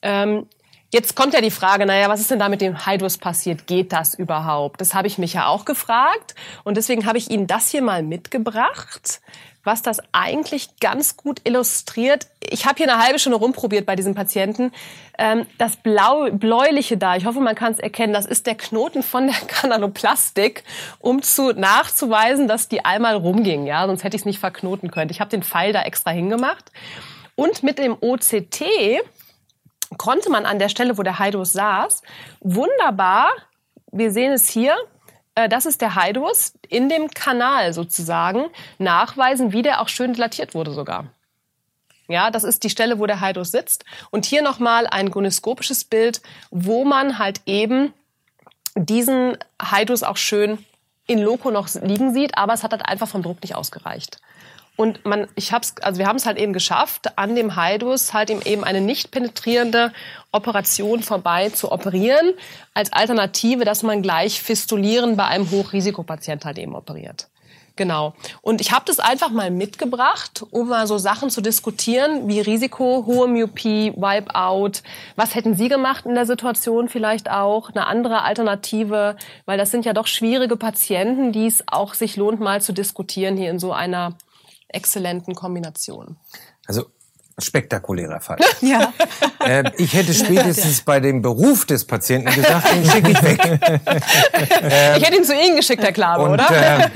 Ähm, Jetzt kommt ja die Frage, naja, was ist denn da mit dem Hydros passiert? Geht das überhaupt? Das habe ich mich ja auch gefragt und deswegen habe ich Ihnen das hier mal mitgebracht was das eigentlich ganz gut illustriert. Ich habe hier eine halbe Stunde rumprobiert bei diesem Patienten. Ähm, das Blau, bläuliche da, ich hoffe, man kann es erkennen, das ist der Knoten von der Kanaloplastik, um zu nachzuweisen, dass die einmal rumging. Ja, sonst hätte ich es nicht verknoten können. Ich habe den Pfeil da extra hingemacht. Und mit dem OCT konnte man an der Stelle, wo der Hydros saß, wunderbar, wir sehen es hier, das ist der Haidus, in dem Kanal sozusagen nachweisen, wie der auch schön dilatiert wurde sogar. Ja, das ist die Stelle, wo der Haidus sitzt. Und hier nochmal ein goniskopisches Bild, wo man halt eben diesen Haidus auch schön in Loco noch liegen sieht, aber es hat halt einfach vom Druck nicht ausgereicht. Und man, ich hab's, also wir haben es halt eben geschafft, an dem Haidus halt eben eine nicht penetrierende Operation vorbei zu operieren, als Alternative, dass man gleich Fistulieren bei einem Hochrisikopatient halt eben operiert. Genau. Und ich habe das einfach mal mitgebracht, um mal so Sachen zu diskutieren, wie Risiko, hohe Myopie, Wipeout. Was hätten Sie gemacht in der Situation vielleicht auch? Eine andere Alternative, weil das sind ja doch schwierige Patienten, die es auch sich lohnt, mal zu diskutieren hier in so einer exzellenten Kombination. Also spektakulärer Fall. ja. Äh, ich hätte spätestens bei dem Beruf des Patienten gesagt, den schicke ich weg. ähm, ich hätte ihn zu Ihnen geschickt, Herr Klabe, und, oder? Äh,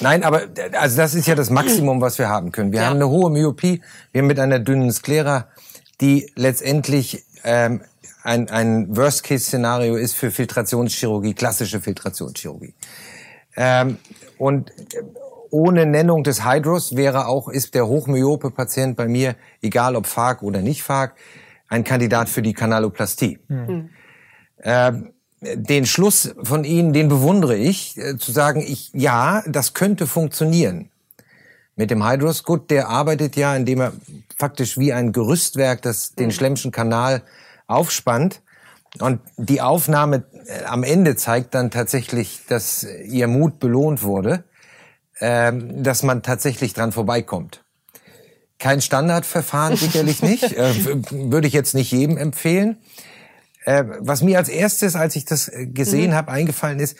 nein, aber also das ist ja das Maximum, was wir haben können. Wir ja. haben eine hohe Myopie, wir haben mit einer dünnen Sklera, die letztendlich ähm, ein, ein Worst-Case-Szenario ist für Filtrationschirurgie, klassische Filtrationschirurgie. Ähm, und ohne Nennung des Hydros wäre auch, ist der hochmyope Patient bei mir, egal ob FARC oder nicht FARC, ein Kandidat für die Kanaloplastie. Mhm. Äh, den Schluss von Ihnen, den bewundere ich, äh, zu sagen, ich, ja, das könnte funktionieren. Mit dem Hydros, gut, der arbeitet ja, indem er faktisch wie ein Gerüstwerk das, den hm. Schlemmschen Kanal aufspannt. Und die Aufnahme äh, am Ende zeigt dann tatsächlich, dass ihr Mut belohnt wurde. Ähm, dass man tatsächlich dran vorbeikommt. Kein Standardverfahren sicherlich nicht, äh, würde ich jetzt nicht jedem empfehlen. Äh, was mir als erstes, als ich das äh, gesehen mhm. habe, eingefallen ist,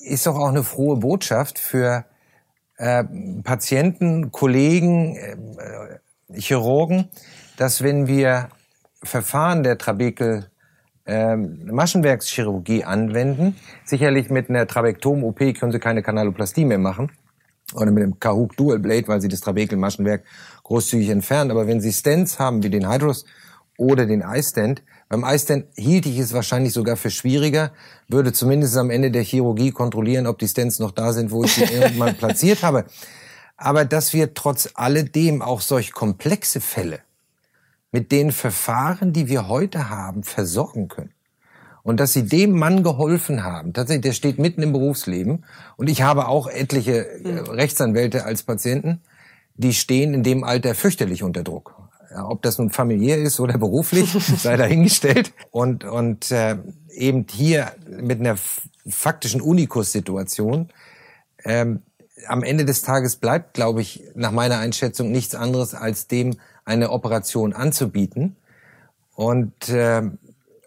ist doch auch eine frohe Botschaft für äh, Patienten, Kollegen, äh, Chirurgen, dass wenn wir Verfahren der Trabekel ähm, Maschenwerkschirurgie anwenden, sicherlich mit einer Trabektom-OP können Sie keine Kanaloplastie mehr machen, oder mit dem Kahuk Dual Blade, weil sie das Trabekelmaschenwerk großzügig entfernen. Aber wenn sie Stents haben, wie den Hydros oder den iStent, beim iStent hielt ich es wahrscheinlich sogar für schwieriger, würde zumindest am Ende der Chirurgie kontrollieren, ob die Stents noch da sind, wo ich sie irgendwann platziert habe. Aber dass wir trotz alledem auch solch komplexe Fälle mit den Verfahren, die wir heute haben, versorgen können und dass sie dem Mann geholfen haben. Tatsächlich, der steht mitten im Berufsleben und ich habe auch etliche äh, Rechtsanwälte als Patienten, die stehen in dem Alter fürchterlich unter Druck. Ob das nun familiär ist oder beruflich, sei dahingestellt. Und, und äh, eben hier mit einer faktischen Unikus-Situation ähm, am Ende des Tages bleibt, glaube ich, nach meiner Einschätzung nichts anderes, als dem eine Operation anzubieten Und äh,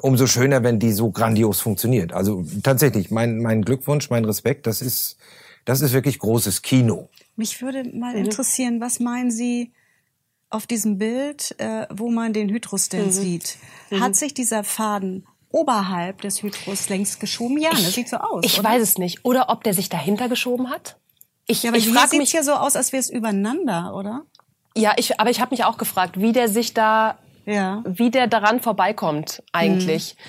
umso schöner, wenn die so grandios funktioniert. Also tatsächlich, mein, mein Glückwunsch, mein Respekt, das ist, das ist wirklich großes Kino. Mich würde mal mhm. interessieren, was meinen Sie auf diesem Bild, äh, wo man den Hydrus denn mhm. sieht? Mhm. Hat sich dieser Faden oberhalb des Hydrus längst geschoben? Ja, das sieht so aus. Ich oder? weiß es nicht. Oder ob der sich dahinter geschoben hat? Ich, ja, aber ich frage mich ja so aus, als wäre es übereinander, oder? Ja, ich, aber ich habe mich auch gefragt, wie der sich da, ja. wie der daran vorbeikommt eigentlich. Mhm.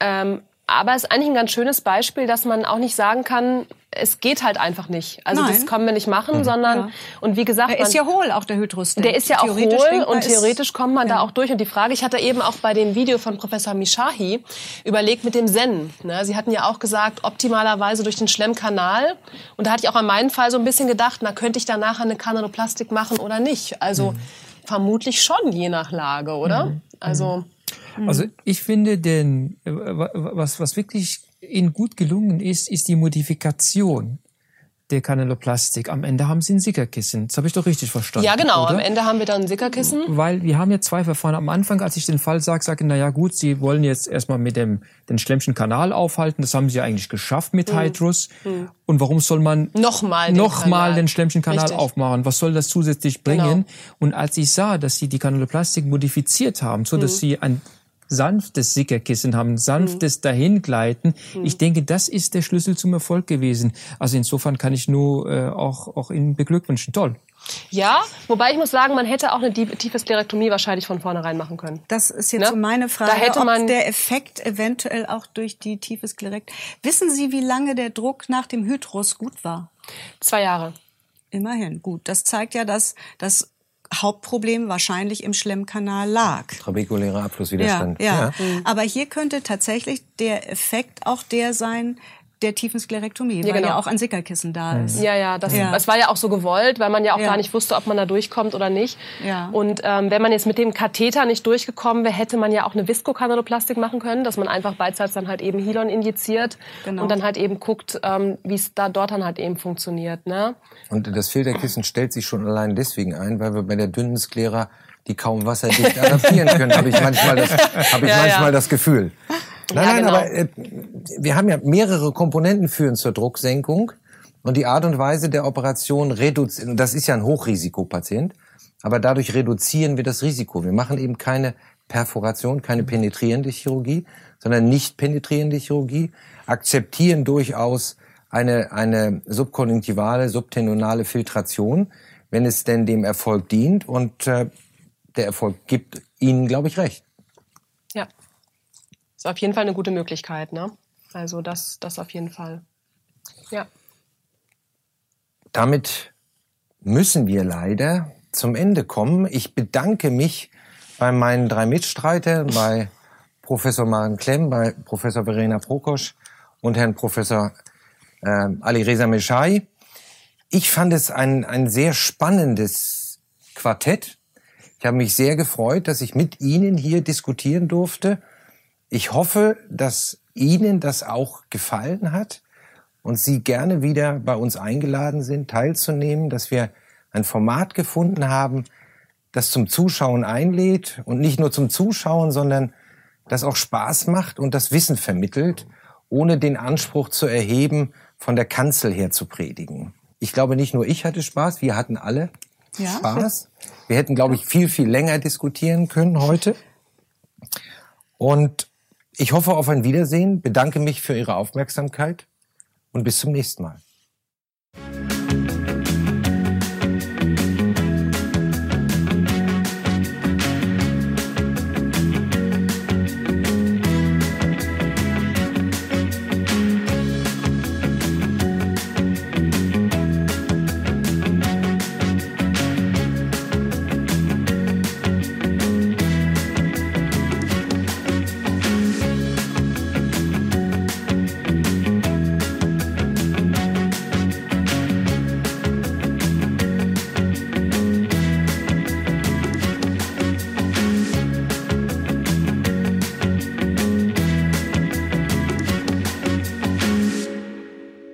Ähm, aber es ist eigentlich ein ganz schönes Beispiel, dass man auch nicht sagen kann, es geht halt einfach nicht. Also Nein. das können wir nicht machen, mhm. sondern ja. und wie gesagt, der man, ist ja hohl auch der Hydrus. Der ist ja auch hohl und theoretisch kommt man ja. da auch durch. Und die Frage, ich hatte eben auch bei dem Video von Professor Mishahi überlegt mit dem Zen. Ne? Sie hatten ja auch gesagt, optimalerweise durch den Schlemmkanal. Und da hatte ich auch an meinen Fall so ein bisschen gedacht, na könnte ich da nachher eine Kanaloplastik machen oder nicht? Also mhm. Vermutlich schon, je nach Lage, oder? Mhm. Also Mhm. Also ich finde, denn äh, was, was wirklich ihnen gut gelungen ist, ist die Modifikation der Kanaloplastik. Am Ende haben sie ein Sickerkissen. Das habe ich doch richtig verstanden. Ja, genau. Oder? Am Ende haben wir dann ein Sickerkissen. Weil wir haben ja zwei Verfahren. Am Anfang, als ich den Fall sage, sage ich, na ja gut, Sie wollen jetzt erstmal mit dem den Schlemmschen Kanal aufhalten. Das haben Sie ja eigentlich geschafft mit mhm. Hydrus. Mhm. Und warum soll man nochmal noch den, den Schlemmschen Kanal richtig. aufmachen? Was soll das zusätzlich bringen? Genau. Und als ich sah, dass Sie die Kanaloplastik modifiziert haben, so dass mhm. Sie ein sanftes Sickerkissen haben, sanftes mhm. Dahingleiten. Mhm. Ich denke, das ist der Schlüssel zum Erfolg gewesen. Also insofern kann ich nur äh, auch, auch Ihnen beglückwünschen. Toll. Ja, wobei ich muss sagen, man hätte auch eine tiefe Sklerektomie wahrscheinlich von vornherein machen können. Das ist jetzt ne? so meine Frage, da hätte man ob der Effekt eventuell auch durch die tiefe Sklerekt. Wissen Sie, wie lange der Druck nach dem Hydrus gut war? Zwei Jahre. Immerhin, gut. Das zeigt ja, dass das Hauptproblem wahrscheinlich im Schlemmkanal lag. Trabekulärer Abflusswiderstand. Ja, ja. ja. Aber hier könnte tatsächlich der Effekt auch der sein, der tiefen Sklerektomie, ja, weil genau. ja auch ein Sickerkissen da mhm. ist. Ja, ja, das, ja. das war ja auch so gewollt, weil man ja auch ja. gar nicht wusste, ob man da durchkommt oder nicht. Ja. Und ähm, wenn man jetzt mit dem Katheter nicht durchgekommen wäre, hätte man ja auch eine Viskokanaloplastik machen können, dass man einfach beidseits dann halt eben Hilon injiziert genau. und dann halt eben guckt, ähm, wie es da dort dann halt eben funktioniert. Ne? Und das Filterkissen stellt sich schon allein deswegen ein, weil wir bei der dünnen Sklera die kaum wasserdicht adaptieren können, habe ich manchmal das, hab ich ja, manchmal ja. das Gefühl. Nein, ja, nein, genau. aber äh, wir haben ja mehrere Komponenten führen zur Drucksenkung und die Art und Weise der Operation reduzieren. Das ist ja ein Hochrisikopatient, aber dadurch reduzieren wir das Risiko. Wir machen eben keine Perforation, keine penetrierende Chirurgie, sondern nicht penetrierende Chirurgie, akzeptieren durchaus eine, eine subkonjunktivale, subtendonale Filtration, wenn es denn dem Erfolg dient und äh, der Erfolg gibt Ihnen, glaube ich, recht. Ist auf jeden Fall eine gute Möglichkeit, ne? Also das, das auf jeden Fall. Ja. Damit müssen wir leider zum Ende kommen. Ich bedanke mich bei meinen drei Mitstreitern, bei Professor Maren Klemm, bei Professor Verena Prokosch und Herrn Professor äh, Ali Reza Meshai. Ich fand es ein, ein sehr spannendes Quartett. Ich habe mich sehr gefreut, dass ich mit Ihnen hier diskutieren durfte ich hoffe, dass Ihnen das auch gefallen hat und Sie gerne wieder bei uns eingeladen sind, teilzunehmen, dass wir ein Format gefunden haben, das zum Zuschauen einlädt und nicht nur zum Zuschauen, sondern das auch Spaß macht und das Wissen vermittelt, ohne den Anspruch zu erheben, von der Kanzel her zu predigen. Ich glaube, nicht nur ich hatte Spaß, wir hatten alle ja. Spaß. Wir hätten, glaube ich, viel, viel länger diskutieren können heute. Und ich hoffe auf ein Wiedersehen, bedanke mich für Ihre Aufmerksamkeit und bis zum nächsten Mal.